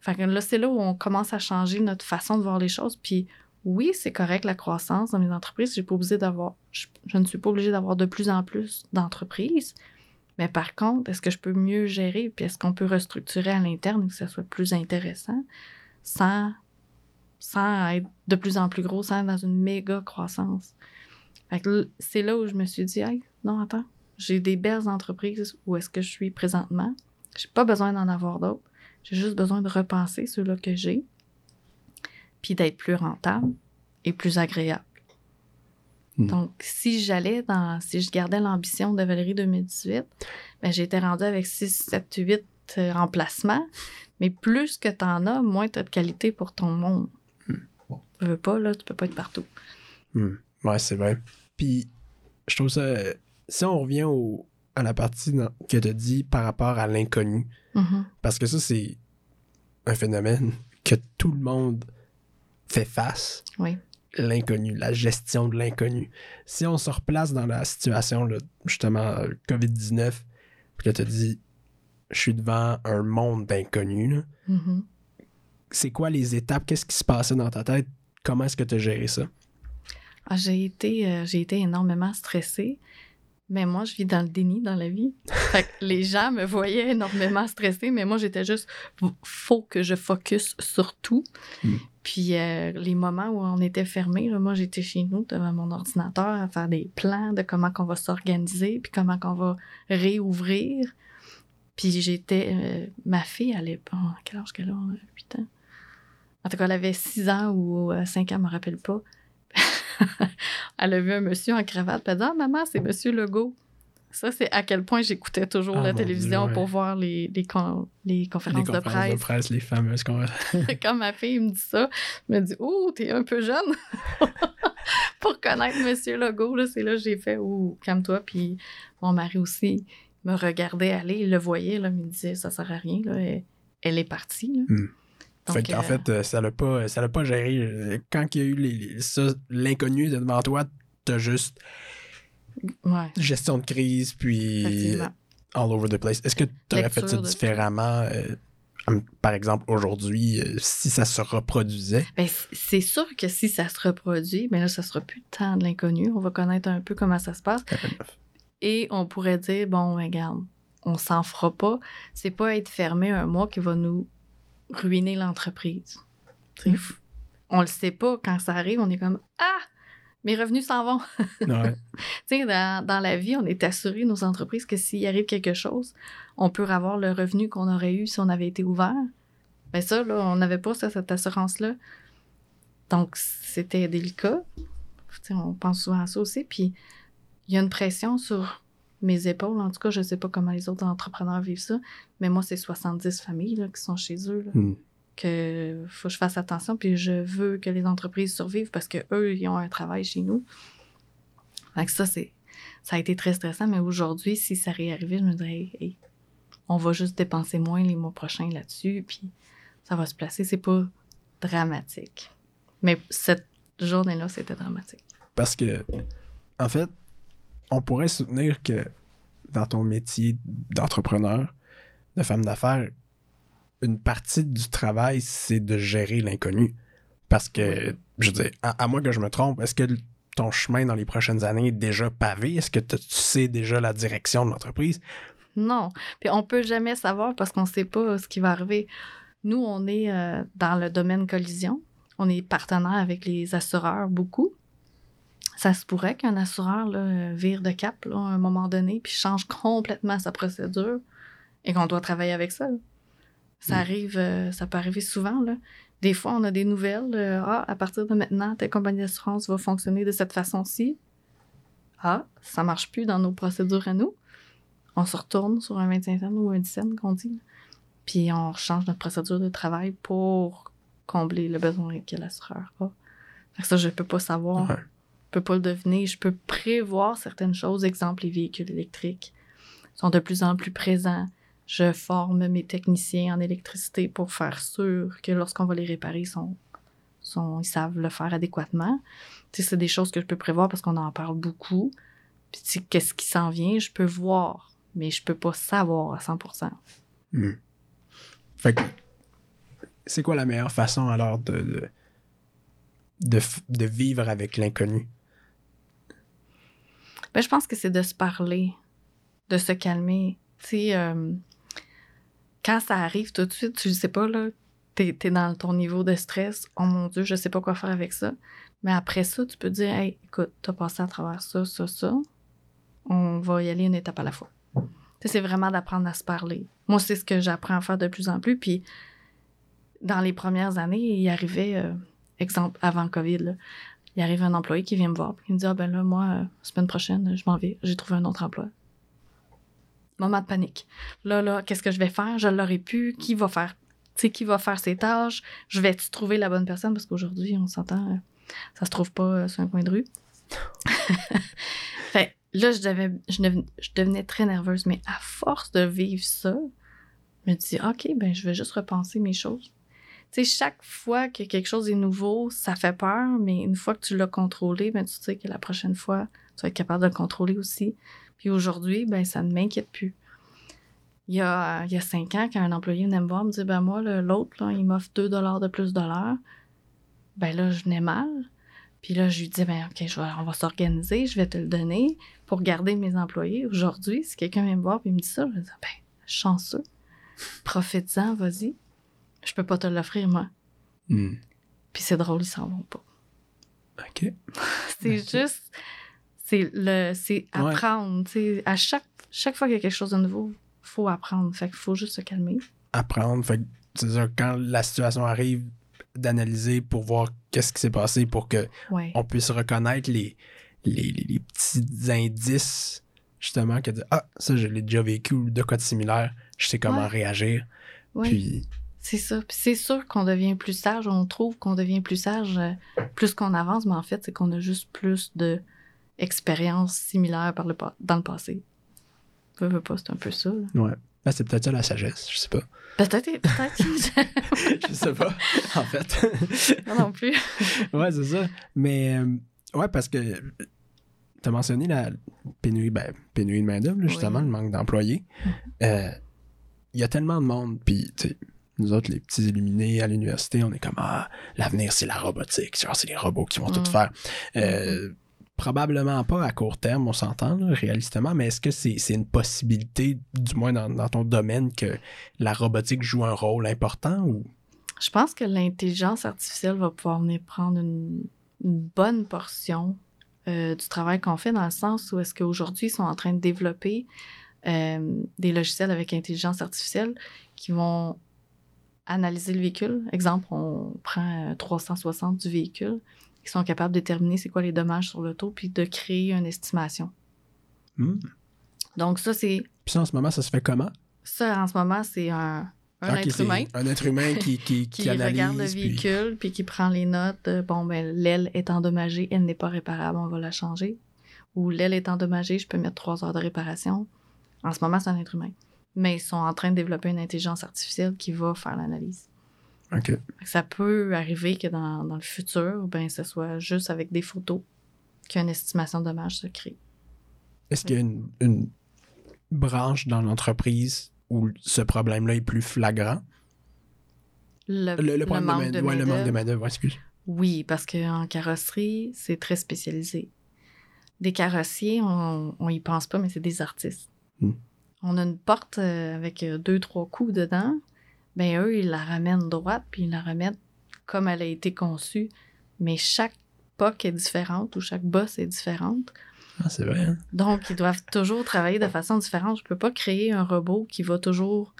Fait là, c'est là où on commence à changer notre façon de voir les choses. Puis oui, c'est correct la croissance dans mes entreprises. J'ai pas obligé d'avoir, je, je ne suis pas obligée d'avoir de plus en plus d'entreprises. Mais par contre, est-ce que je peux mieux gérer? Puis est-ce qu'on peut restructurer à l'interne et que ça soit plus intéressant sans, sans être de plus en plus gros, sans être dans une méga croissance? C'est là où je me suis dit, hey, non, attends, j'ai des belles entreprises où est-ce que je suis présentement. J'ai pas besoin d'en avoir d'autres. J'ai juste besoin de repenser ceux-là que j'ai, puis d'être plus rentable et plus agréable. Hmm. Donc, si j'allais dans, si je gardais l'ambition de Valérie 2018, ben, j'étais rendue avec 6, 7, 8 euh, emplacements. Mais plus que t'en as, moins t'as de qualité pour ton monde. Tu veux pas, là, tu peux pas être partout. Hmm. Ouais, c'est vrai. Puis, je trouve ça. Si on revient au, à la partie dans- que tu as dit par rapport à l'inconnu, Mhm. parce que ça, c'est un phénomène que tout le monde fait face. Oui. L'inconnu, la gestion de l'inconnu. Si on se replace dans la situation, là, justement, euh, COVID-19, puis là, tu dit, je suis devant un monde d'inconnus. Mhm. c'est quoi les étapes? Qu'est-ce qui se passait dans ta tête? Comment est-ce que tu as géré ça? Ah, j'ai été, euh, j'ai été énormément stressée. Mais moi, je vis dans le déni dans la vie. Fait que les gens me voyaient énormément stressée, mais moi, j'étais juste, faut que je focus sur tout. Mm. Puis euh, les moments où on était fermé, moi, j'étais chez nous devant mon ordinateur à faire des plans de comment qu'on va s'organiser, puis comment qu'on va réouvrir. Puis j'étais, euh, ma fille, elle est, oh, quel âge qu'elle a? 8 ans. En tout cas, elle avait 6 ans ou 5 ans, je me rappelle pas. elle a vu un monsieur en cravate, elle a dit Ah, maman, c'est monsieur Legault. Ça, c'est à quel point j'écoutais toujours Ah, la télévision Dieu, ouais. pour voir les, les, con- les conférences, les conférences de presse. de presse, les fameuses conférences. Quand ma fille me dit ça, je me dis Oh, t'es un peu jeune pour connaître Monsieur Legault. C'est là que j'ai fait Oh, calme-toi. Puis mon mari aussi me regardait aller, il le voyait, là, mais il me disait Ça sert à rien. Là, elle, elle est partie. là. Hmm. Donc, fait qu'en euh, fait, euh, ça l'a pas, ça l'a pas géré. Euh, Quand il y a eu ça, l'inconnu devant toi, t'as juste ouais, gestion de crise, puis all over the place. Est-ce que tu aurais fait ça de- différemment, euh, hum, par exemple, aujourd'hui, euh, si ça se reproduisait? Ben, c'est sûr que si ça se reproduit, ben là, ça sera plus tant de l'inconnu. On va connaître un peu comment ça se passe. Et on pourrait dire, bon, ben, regarde, on s'en fera pas. C'est pas être fermé un mois qui va nous ruiner l'entreprise. On le sait pas. Quand ça arrive, on est comme, ah, mes revenus s'en vont. Ouais. Tu sais, dans, dans la vie, on est assuré, nos entreprises, que s'il arrive quelque chose, on peut avoir le revenu qu'on aurait eu si on avait été ouvert. Mais ça, là, on n'avait pas ça, cette assurance-là. Donc, c'était délicat. On pense souvent à ça aussi. Puis, il y a une pression sur mes épaules. En tout cas, je ne sais pas comment les autres entrepreneurs vivent ça. Mais moi, c'est 70 familles là, qui sont chez eux. là Hmm. que faut que je fasse attention, puis je veux que les entreprises survivent parce que eux, ils ont un travail chez nous. Fait que ça, c'est, ça a été très stressant, mais aujourd'hui, si ça réarrivait, je me dirais, hey, hey, on va juste dépenser moins les mois prochains là-dessus, puis ça va se placer. C'est pas dramatique. Mais cette journée-là, c'était dramatique. Parce que, en fait, on pourrait soutenir que dans ton métier d'entrepreneur, de femme d'affaires, une partie du travail, c'est de gérer l'inconnu. Parce que, je veux dire, à, à moins que je me trompe, est-ce que ton chemin dans les prochaines années est déjà pavé? Est-ce que tu sais déjà la direction de l'entreprise? Non. Puis on peut jamais savoir parce qu'on sait pas ce qui va arriver. Nous, on est euh, dans le domaine collision. On est partenaire avec les assureurs beaucoup. Ça se pourrait qu'un assureur là, vire de cap là, à un moment donné puis change complètement sa procédure et qu'on doit travailler avec ça. là. Ça Mm. arrive, euh, ça peut arriver souvent. Là. Des fois, on a des nouvelles. euh, ah, à partir de maintenant, telle compagnie d'assurance va fonctionner de cette façon-ci. Ah, ça marche plus dans nos procédures à nous on se retourne sur un 25 cents ou un 10 cents qu'on dit. Puis on change notre procédure de travail pour combler le besoin que l'assureur a. Fait que ça, je peux pas savoir. Ouais. Je peux pas le deviner. Je peux prévoir certaines choses. Exemple, les véhicules électriques sont de plus en plus présents. Je forme mes techniciens en électricité pour faire sûr que lorsqu'on va les réparer, ils, savent le faire adéquatement. C'est des choses que je peux prévoir parce qu'on en parle beaucoup. Qu'est-ce qui s'en vient, je peux voir, mais je peux pas savoir à 100%. Hmm. Fait que, c'est quoi la meilleure façon alors de, de, de vivre avec l'inconnu? Ben, je pense que c'est de se parler, de se calmer. Tu euh, quand ça arrive tout de suite, tu sais pas, là, t'es es dans ton niveau de stress. Oh mon Dieu, je sais pas quoi faire avec ça. Mais après ça, tu peux dire, hey, écoute, t'as passé à travers ça, ça, ça. On va y aller une étape à la fois. C'est vraiment d'apprendre à se parler. Moi, c'est ce que j'apprends à faire de plus en plus. Puis, dans les premières années, il arrivait, euh, exemple, avant COVID, il arrive un employé qui vient me voir, puis il me dit Ah ben là, moi, euh, semaine prochaine, je m'en vais, j'ai trouvé un autre emploi. Moment de panique. Là, là, qu'est-ce que je vais faire? Je l'aurais pu. Qui va faire, tu sais, qui va faire ses tâches? Je vais-tu trouver la bonne personne? Parce qu'aujourd'hui, on s'entend, euh, ça se trouve pas euh, sur un coin de rue. fait là, je, devais, je, devenais, je devenais très nerveuse, mais à force de vivre ça, je me dis OK, ben je vais juste repenser mes choses. Sais, chaque fois que quelque chose est nouveau, ça fait peur, mais une fois que tu l'as contrôlé, ben, tu sais que la prochaine fois, tu vas être capable de le contrôler aussi. Puis aujourd'hui, ben, ça ne m'inquiète plus. Il y, a, il y a cinq ans, quand un employé venait me voir, me dit ben moi, l'autre, il m'offre 2 de plus de l'heure. Ben là, je venais mal. Puis là, je lui dis ben OK, on va s'organiser, je vais te le donner pour garder mes employés. Aujourd'hui, si quelqu'un vient me voir et me dit ça, je vais dire ben, chanceux, profite-en, vas-y. Je peux pas te l'offrir, moi. Hmm. Puis c'est drôle, ils s'en vont pas. OK. C'est juste, c'est le, c'est apprendre. À chaque, chaque fois qu'il y a quelque chose de nouveau, faut apprendre. Fait qu'il faut juste se calmer. Apprendre. Fait que, c'est-à-dire, quand la situation arrive, d'analyser pour voir qu'est-ce qui s'est passé pour que Ouais. on puisse reconnaître les, les, les- les petits indices, justement, que de, ah, ça, je l'ai déjà vécu ou de quoi de similaire, je sais comment Ouais. réagir. Puis, C'est ça. Puis c'est sûr qu'on devient plus sage. On trouve qu'on devient plus sage euh, plus qu'on avance, mais en fait, c'est qu'on a juste plus de expériences similaires par le dans le passé. Veux, veux pas, c'est un peu ça. là. ouais. Ben, c'est peut-être ça la sagesse, je sais pas. Peut-être, peut-être. je sais pas, en fait. Moi non plus. ouais, c'est ça. Mais, euh, ouais, parce que tu as mentionné la pénurie, ben, pénurie de main-d'œuvre, justement, Oui. le manque d'employés. Euh, Il y a tellement de monde, puis, tu sais, nous autres, les petits illuminés à l'université, on est comme, ah, l'avenir, c'est la robotique. C'est les robots qui vont tout Mm. faire. Euh, Probablement pas à court terme, on s'entend, réalistement, mais est-ce que c'est une possibilité, du moins dans, dans ton domaine, que la robotique joue un rôle important ou? Je pense que l'intelligence artificielle va pouvoir venir prendre une, une bonne portion euh, du travail qu'on fait dans le sens où est-ce qu'aujourd'hui, ils sont en train de développer euh, des logiciels avec intelligence artificielle qui vont analyser le véhicule. Exemple, on prend euh, 360 du véhicule. Ils sont capables de déterminer c'est quoi les dommages sur l'auto puis de créer une estimation. Hmm. Donc ça, c'est Puis ça, en ce moment, ça se fait comment? ça en ce moment, c'est un, un être humain Un être humain qui, qui, qui qui analyse. regarde le puis- véhicule puis qui prend les notes. de, bon, ben, l'aile est endommagée, elle n'est pas réparable, on va la changer. Ou l'aile est endommagée, je peux mettre trois heures de réparation. En ce moment, c'est un être humain. Mais ils sont en train de développer une intelligence artificielle qui va faire l'analyse. OK. Fait que Ça peut arriver que dans, dans le futur, ben, ce soit juste avec des photos qu'une estimation de dommages se crée. Est-ce qu'il y a une, une branche dans l'entreprise où ce problème-là est plus flagrant? Le, Le, le le problème manque de, de main- ouais, le manque de main-d'œuvre, main-d'œuvre, ouais, excuse. Oui, parce qu'en carrosserie, c'est très spécialisé. Des carrossiers, on, on y pense pas, mais c'est des artistes. Hmm. On a une porte euh, avec euh, deux, trois coups dedans. Ben eux, ils la ramènent droite, puis ils la remettent comme elle a été conçue. Mais chaque POC est différente ou chaque bosse est différente. Ah, c'est vrai, hein? Donc, ils doivent toujours travailler de façon différente. Je peux pas créer un robot qui va toujours...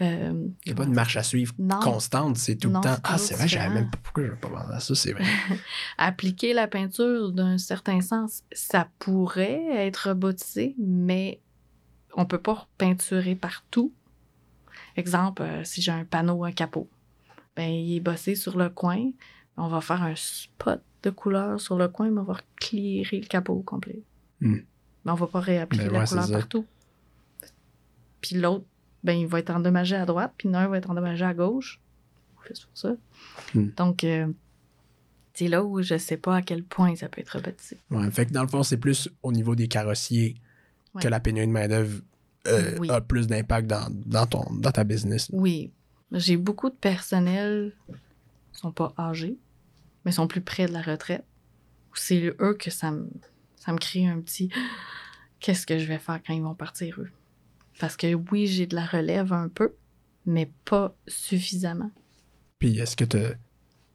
euh, Il n'y a pas de marche à suivre Non. constante, c'est tout Non, le temps. Ah, c'est vrai, j'avais même pas pourquoi je pas pensé à ça, c'est vrai. appliquer la peinture d'un certain sens, ça pourrait être robotisé, mais on peut pas peinturer partout. Exemple, euh, si j'ai un panneau, un capot, ben il est bossé sur le coin, on va faire un spot de couleur sur le coin, mais on va éclairer le capot au complet. Hmm. Mais on va pas réappliquer Ben la ouais, couleur partout. Puis l'autre, ben il va être endommagé à droite, puis l'un va être endommagé à gauche. Ça. Hmm. Donc, euh, c'est là où je sais pas à quel point ça peut être robotisé. Ouais, fait que dans le fond, c'est plus au niveau des carrossiers Ouais. que la pénurie de main-d'œuvre euh, Oui. a plus d'impact dans, dans, ton, dans ta business. Oui. J'ai beaucoup de personnel qui sont pas âgés, mais sont plus près de la retraite. C'est eux que ça me, ça me crée un petit qu'est-ce que je vais faire quand ils vont partir, eux? Parce que oui, j'ai de la relève un peu, mais pas suffisamment. Puis est-ce que tu as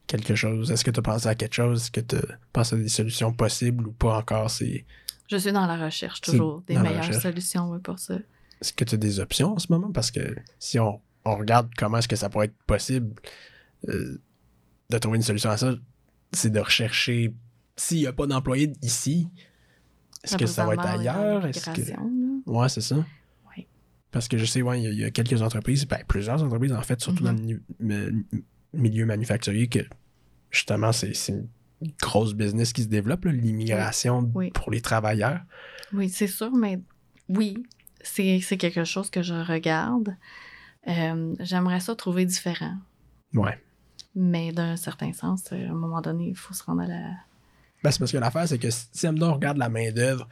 quelque chose, est-ce que tu as pensé à quelque chose, est-ce que tu pensé à des solutions possibles ou pas encore? C'est, Je suis dans la recherche toujours des meilleures solutions oui, pour ça. est-ce que tu as des options en ce moment? Parce que si on, on regarde comment est-ce que ça pourrait être possible euh, de trouver une solution à ça, c'est de rechercher s'il n'y a pas d'employés ici, est-ce que ça va être ailleurs? Est-ce que... Ouais, c'est ça. Oui. Parce que je sais, ouais, il y a- il y, a quelques entreprises, ben, plusieurs entreprises en fait, surtout Mhm. dans le me- milieu manufacturier, que justement, c'est grosse business qui se développe, l'immigration Oui. pour les travailleurs. Oui, c'est sûr, mais oui, c'est c'est quelque chose que je regarde. Euh, J'aimerais ça trouver différent. Ouais. Mais d'un certain sens, euh, à un moment donné, il faut se rendre à la. Ben, c'est parce que l'affaire, c'est que si, on regarde la main-d'œuvre,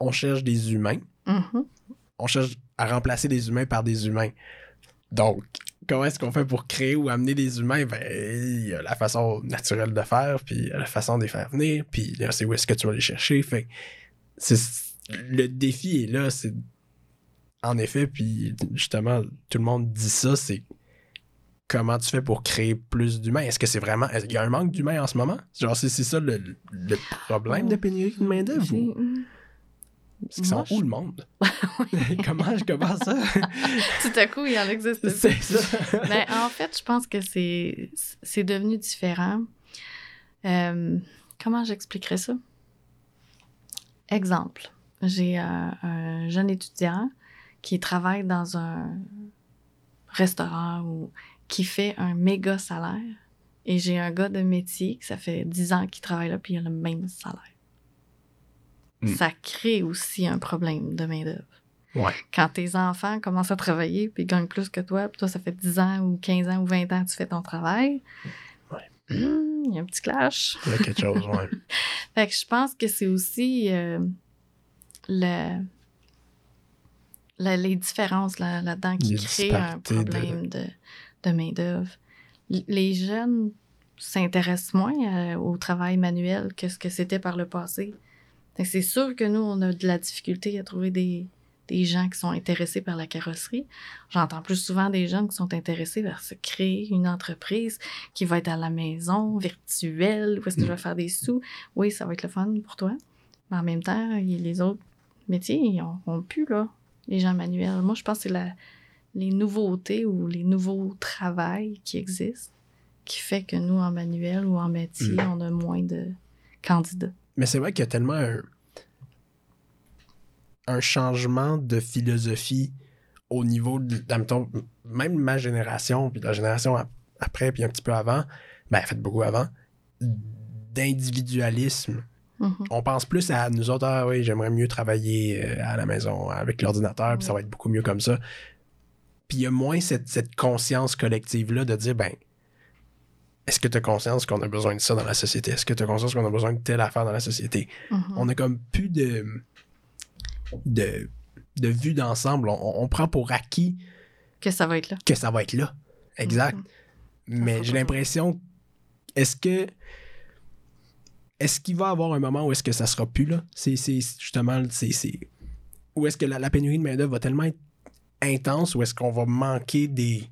on cherche des humains, Mhm. on cherche à remplacer des humains par des humains. Donc, comment est-ce qu'on fait pour créer ou amener des humains? Ben, il y a la façon naturelle de faire, puis la façon de les faire venir, puis là, c'est où est-ce que tu vas les chercher. C'est- le défi est là, c'est en effet, puis justement, tout le monde dit ça, c'est comment tu fais pour créer plus d'humains? Est-ce que c'est vraiment. est-ce qu'il y a un manque d'humains en ce moment? Genre, c'est ça le, problème de pénurie de main-d'œuvre? C'est qu'ils sont je- où le monde? comment, comment ça? Tout à coup, il en existe c'est ça. Ben, en fait, je pense que c'est c'est devenu différent. Euh, comment j'expliquerais ça? Exemple, j'ai un, un jeune étudiant qui travaille dans un restaurant ou qui fait un méga salaire. Et j'ai un gars de métier qui ça fait 10 ans qu'il travaille là puis il a le même salaire. Hmm. Ça crée aussi un problème de main-d'œuvre Ouais. quand tes enfants commencent à travailler puis gagnent plus que toi, puis toi, ça fait 10 ans ou 15 ans ou 20 ans que tu fais ton travail, Ouais. hmm, il y a un petit clash. Il y a quelque chose, ouais. Fait que je pense que c'est aussi euh, le, les différences là- là-dedans qui Les créent un de- problème de, de main-d'œuvre. Les jeunes s'intéressent moins euh, au travail manuel que ce que c'était par le passé. C'est sûr que nous, on a de la difficulté à trouver des, des gens qui sont intéressés par la carrosserie. J'entends plus souvent des jeunes qui sont intéressés vers se créer une entreprise qui va être à la maison, virtuelle, où est-ce que je vais faire des sous. Oui, ça va être le fun pour toi. Mais en même temps, les autres métiers, ils ont, ont plus, là, les gens manuels. Moi, je pense que c'est la, les nouveautés ou les nouveaux travails qui existent qui fait que nous, en manuel ou en métier, Mm. on a moins de candidats. Mais c'est vrai qu'il y a tellement un, un changement de philosophie au niveau de, même ma génération, puis la génération ap- après, puis un petit peu avant, ben, en fait, beaucoup avant, d'individualisme. Mhm. On pense plus à nous autres, ah oui, j'aimerais mieux travailler euh, à la maison avec l'ordinateur, puis ça va être beaucoup mieux comme ça. Puis il y a moins cette, cette conscience collective-là de dire, ben, est-ce que tu as conscience qu'on a besoin de ça dans la société? Est-ce que tu as conscience qu'on a besoin de telle affaire dans la société? Mhm. On a comme plus de, de, de vue d'ensemble. On, on prend pour acquis Que ça va être là. que ça va être là. Exact. Mhm. Mais j'ai l'impression. Est-ce que. Est-ce qu'il va y avoir un moment où est-ce que ça sera plus là? C'est c'est justement. c'est est-ce que la, la pénurie de main-d'œuvre va tellement être intense ou est-ce qu'on va manquer des.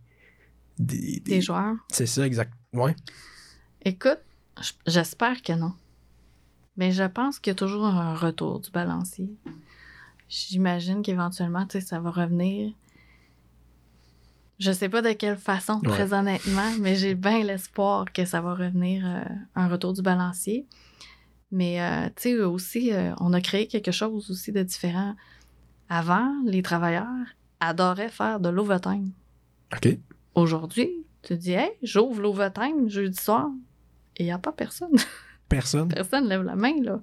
Des, des- Des joueurs. C'est ça, exact. Ouais. Écoute, j'espère que non. Mais je pense qu'il y a toujours un retour du balancier. J'imagine qu'éventuellement, tu sais, ça va revenir. Je sais pas de quelle façon, Ouais. très honnêtement, mais j'ai bien l'espoir que ça va revenir euh, un retour du balancier. Mais, euh, tu sais, aussi, euh, on a créé quelque chose aussi de différent. Avant, les travailleurs adoraient faire de l'overtime. OK. Aujourd'hui, tu dis, hey, j'ouvre l'overtime jeudi soir, et il n'y a pas personne. Personne. personne lève la main, là.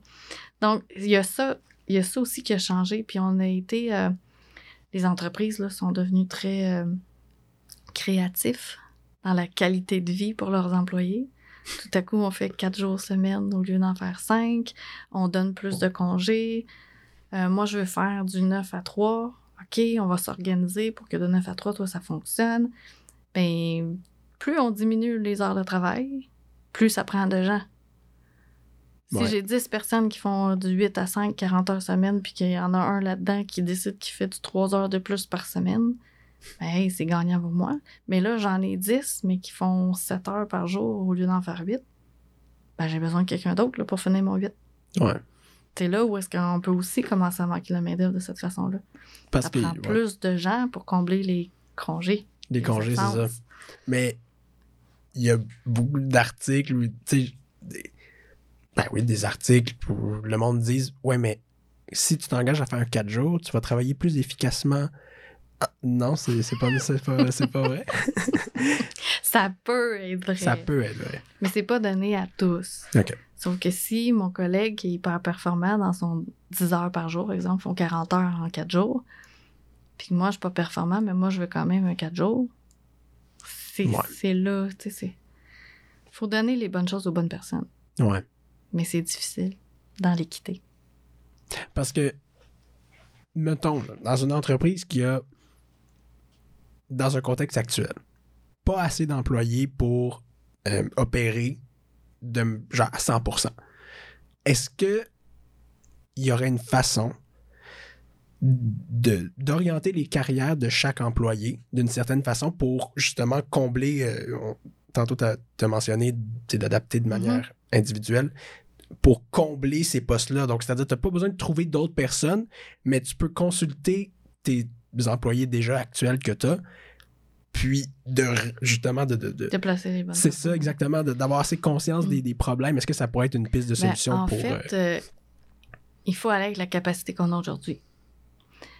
Donc, il y a ça, il y a ça aussi qui a changé. Puis on a été. euh, les entreprises, là, sont devenues très euh, créatifs dans la qualité de vie pour leurs employés. Tout à coup, on fait quatre jours semaine au lieu d'en faire cinq. On donne plus de congés. Euh, moi, je veux faire du 9 à 3. OK, on va s'organiser pour que de 9 à 3, toi, ça fonctionne. Ben, plus on diminue les heures de travail, plus ça prend de gens. Si Ouais. j'ai 10 personnes qui font du 8 à 5, 40 heures semaine, puis qu'il y en a un là-dedans qui décide qu'il fait du 3 heures de plus par semaine, ben, hey, c'est gagnant pour moi. Mais là, j'en ai 10, mais qui font 7 heures par jour au lieu d'en faire 8. Ben, j'ai besoin de quelqu'un d'autre pour finir mon 8. Ouais. C'est là où est-ce qu'on peut aussi commencer à manquer la main-d'œuvre de cette façon-là. Parce Ça que. prend ouais. plus de gens pour combler les congés. Des congés, c'est ça. Mais il y a beaucoup d'articles, tu sais, des- ben oui, des articles où le monde dise Ouais, mais si tu t'engages à faire un 4 jours, tu vas travailler plus efficacement. Ah, non, c'est c'est pas, c'est pas, c'est pas vrai. Ça peut être vrai. Ça peut être vrai. Mais c'est pas donné à tous. OK. Sauf que si mon collègue qui est hyper performant dans son 10 heures par jour, par exemple, font 40 heures en 4 jours, puis moi, je suis pas performant, mais moi, je veux quand même un 4 jours, c'est Ouais. là, tu sais, c'est... faut donner les bonnes choses aux bonnes personnes. Ouais. Mais c'est difficile dans l'équité. Parce que, mettons, dans une entreprise qui a, dans un contexte actuel, pas assez d'employés pour euh, opérer de genre à 100%, est-ce que il y aurait une façon d'orienter les carrières de chaque employé d'une certaine façon pour justement combler, euh, on- tantôt tu as, mentionné tu sais, d'adapter de manière individuelle, pour combler ces postes-là. Donc, c'est-à-dire, tu n'as pas besoin de trouver d'autres personnes, mais tu peux consulter tes employés déjà actuels que tu as, puis de justement de... de, de- Déplacer les bonnes c'est ça, exactement, d'avoir assez conscience des, des problèmes. Est-ce que ça pourrait être une piste de Ben, solution en pour... euh, fait, euh, il faut aller avec la capacité qu'on a aujourd'hui.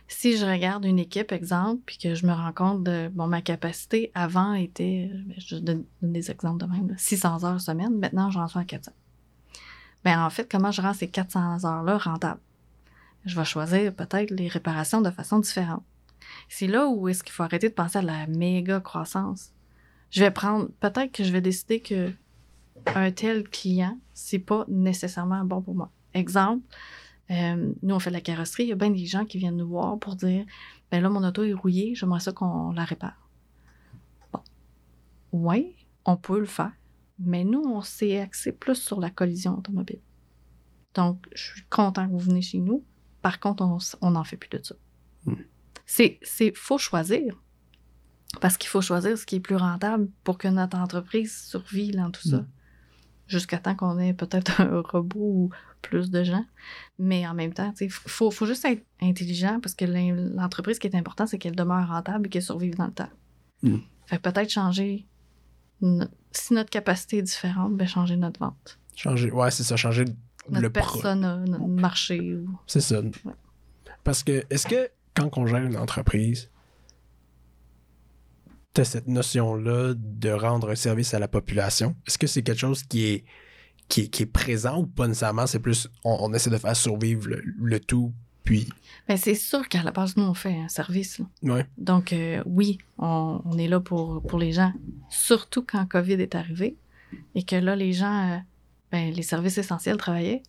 Si je regarde une équipe, exemple, puis que je me rends compte de, bon, ma capacité avant était, euh, je donne, des exemples de même, là, 600 heures semaine, maintenant j'en suis à 400. Ben, en fait, comment je rends ces 400 heures-là rentables? Je vais choisir peut-être les réparations de façon différente. C'est là où est-ce qu'il faut arrêter de penser à la méga croissance. Je vais prendre, peut-être que je vais décider que un tel client, c'est pas nécessairement bon pour moi. Exemple, euh, nous, on fait de la carrosserie. Il y a bien des gens qui viennent nous voir pour dire ben là, mon auto est rouillée, j'aimerais ça qu'on la répare. Bon. Oui, on peut le faire. Mais nous, on s'est axé plus sur la collision automobile. Donc, je suis content que vous venez chez nous. Par contre, on n'en fait plus de ça. Hmm. C'est, c'est, faut choisir. Parce qu'il faut choisir ce qui est plus rentable pour que notre entreprise survive dans tout ça. Hmm. Jusqu'à temps qu'on ait peut-être un robot ou plus de gens. Mais en même temps, il faut, faut juste être intelligent parce que l'entreprise, ce qui est important, c'est qu'elle demeure rentable et qu'elle survive dans le temps. Mm. Fait que peut-être changer. si notre capacité est différente, ben changer notre vente. Changer, ouais, c'est ça, changer Notre le pro- notre marché. Ou... C'est ça. Parce que, est-ce que quand on gère une entreprise, tu as cette notion-là de rendre un service à la population? Est-ce que c'est quelque chose qui est, qui est, qui est présent ou pas nécessairement? C'est plus, on, on essaie de faire survivre le, le tout, puis. Ben, c'est sûr qu'à la base, nous, on fait un service. Ouais. Donc, euh, oui, on, on est là pour, pour les gens. Surtout quand COVID est arrivé et que là, les gens, euh, ben, les services essentiels travaillaient.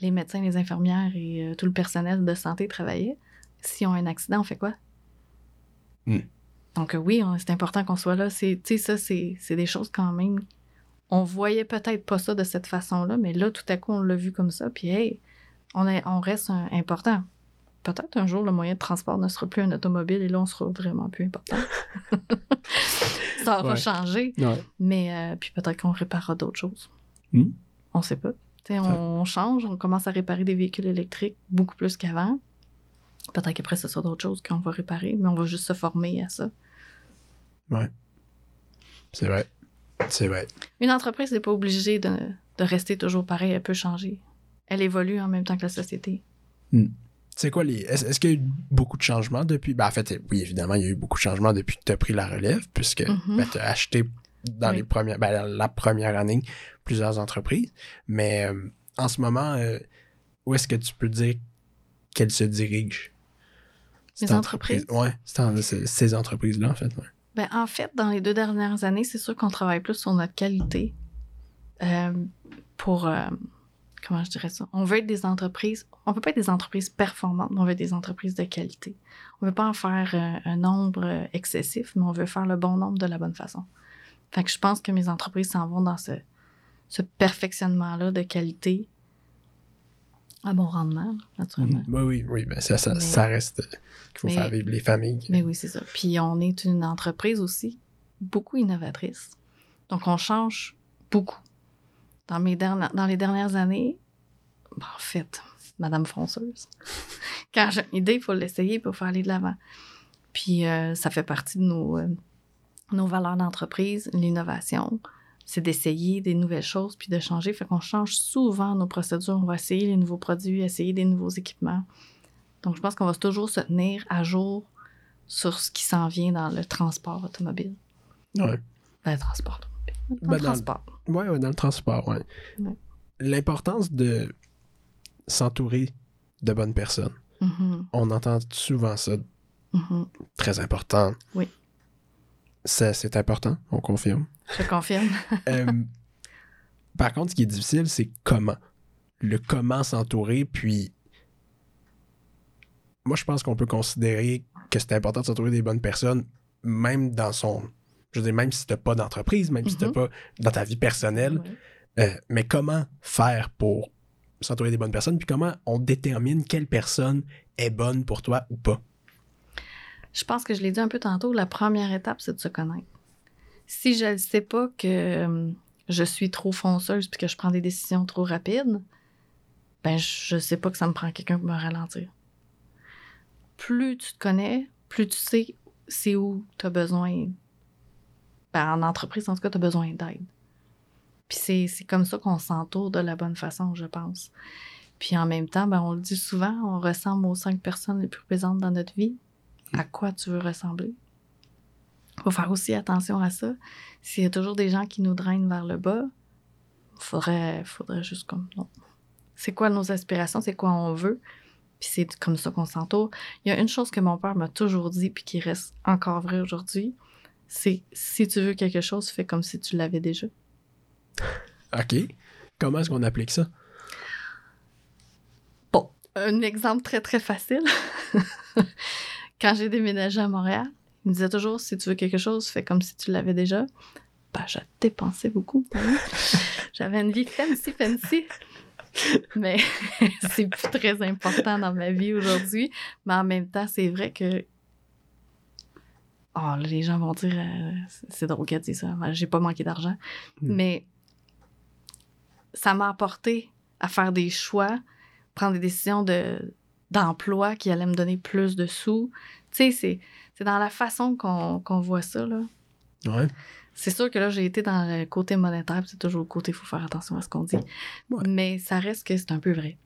Les médecins, les infirmières et euh, tout le personnel de santé travaillaient. S'ils ont un accident, on fait quoi? Hmm. Donc, euh, oui, on- c'est important qu'on soit là. C'est, tu sais, ça, c'est, des choses quand même. On voyait peut-être pas ça de cette façon-là, mais là, tout à coup, on l'a vu comme ça. Puis, hey, on, est, on reste un- important. Peut-être un jour, le moyen de transport ne sera plus un automobile et là, on sera vraiment plus important. ça aura Ouais. changé, Ouais. mais euh, puis peut-être qu'on réparera d'autres choses. Hmm. On sait pas. Tu sais, on change, on commence à réparer des véhicules électriques beaucoup plus qu'avant. Peut-être qu'après, ce sera d'autres choses qu'on va réparer, mais on va juste se former à ça. C'est vrai. C'est vrai. Une entreprise n'est pas obligée de, de rester toujours pareil, elle peut changer. Elle évolue en même temps que la société. C'est quoi les. Est-ce, qu'il y a eu beaucoup de changements depuis? Ben, en fait, oui, évidemment, il y a eu beaucoup de changements depuis que tu as pris la relève, puisque Mhm. tu as acheté dans Oui. les premières. Ben, la première année, plusieurs entreprises. Mais euh, en ce moment, euh, où est-ce que tu peux dire qu'elles se dirigent? Les entreprises? c'est- ces entreprises-là, en fait. ouais. Ben, en fait, dans les deux dernières années, c'est sûr qu'on travaille plus sur notre qualité. Euh, pour. euh, comment je dirais ça? On veut être des entreprises. On veut pas être des entreprises performantes, mais on veut être des entreprises de qualité. On veut pas en faire euh, un nombre excessif, mais on veut faire le bon nombre de la bonne façon. Fait que je pense que mes entreprises s'en vont dans ce, ce perfectionnement-là de qualité à bon rendement, naturellement. Oui, oui, oui. Ben, ça, ça, Mais- ça reste qu'il faut Mais- faire vivre les familles. Mais oui, c'est ça. Puis on est une entreprise aussi beaucoup innovatrice. Donc on change beaucoup. Dans, mes derni- dans les dernières années, ben, en fait, Madame Fonceuse, quand j'ai une idée, il faut l'essayer pour faire aller de l'avant. Puis euh, ça fait partie de nos, euh, nos valeurs d'entreprise, l'innovation. C'est d'essayer des nouvelles choses puis de changer. Fait qu'on change souvent nos procédures. On va essayer les nouveaux produits, essayer des nouveaux équipements. Donc, je pense qu'on va toujours se tenir à jour sur ce qui s'en vient dans le transport automobile. Ouais. Ben, transport automobile. Dans Ben, le dans- transport. Ouais, ouais, dans le transport, ouais. Ouais. L'importance de s'entourer de bonnes personnes. Mhm, On entend souvent ça, mhm. très important. Oui. C'est important, on confirme. Je confirme. Euh, par contre, ce qui est difficile, c'est comment. Le comment s'entourer, puis moi, je pense qu'on peut considérer que c'est important de s'entourer des bonnes personnes, même dans son. Je veux dire, même si t'as pas d'entreprise, même si t'as Mhm. pas dans ta vie personnelle, Ouais. euh, mais comment faire pour s'entourer des bonnes personnes, puis comment on détermine quelle personne est bonne pour toi ou pas? Je pense que je l'ai dit un peu tantôt, la première étape, c'est de se connaître. Si je ne sais pas que euh, je suis trop fonceuse puis que je prends des décisions trop rapides, ben je sais pas que ça me prend quelqu'un pour me ralentir. Plus tu te connais, plus tu sais c'est où tu as besoin. Ben, en entreprise, en tout cas, tu as besoin d'aide. C'est comme ça qu'on s'entoure de la bonne façon, je pense. Puis en même temps, ben, on le dit souvent, on ressemble aux cinq personnes les plus présentes dans notre vie. À quoi tu veux ressembler? Faut faire aussi attention à ça. S'il y a toujours des gens qui nous drainent vers le bas, faudrait, faudrait juste comme non. C'est quoi nos aspirations? C'est quoi on veut? Puis c'est comme ça qu'on s'entoure. Il y a une chose que mon père m'a toujours dit, puis qui reste encore vrai aujourd'hui, c'est si tu veux quelque chose, fais comme si tu l'avais déjà. OK. Comment est-ce qu'on applique ça? Bon, un exemple très, très facile. Quand j'ai déménagé à Montréal, il me disait toujours si tu veux quelque chose, fais comme si tu l'avais déjà. Ben, je dépensais beaucoup. J'avais une vie fancy, fancy. Mais c'est plus très important dans ma vie aujourd'hui. Mais en même temps, c'est vrai que. Oh, les gens vont dire, euh, c'est drôle qu'elle dise ça. J'ai pas manqué d'argent. Mm. Mais ça m'a apporté à faire des choix, prendre des décisions de, d'emploi qui allaient me donner plus de sous. Tu sais, c'est, dans la façon qu'on, voit ça, là. Ouais. C'est sûr que là, j'ai été dans le côté monétaire, puis c'est toujours le côté, il faut faire attention à ce qu'on dit. Ouais. Mais ça reste que c'est un peu vrai.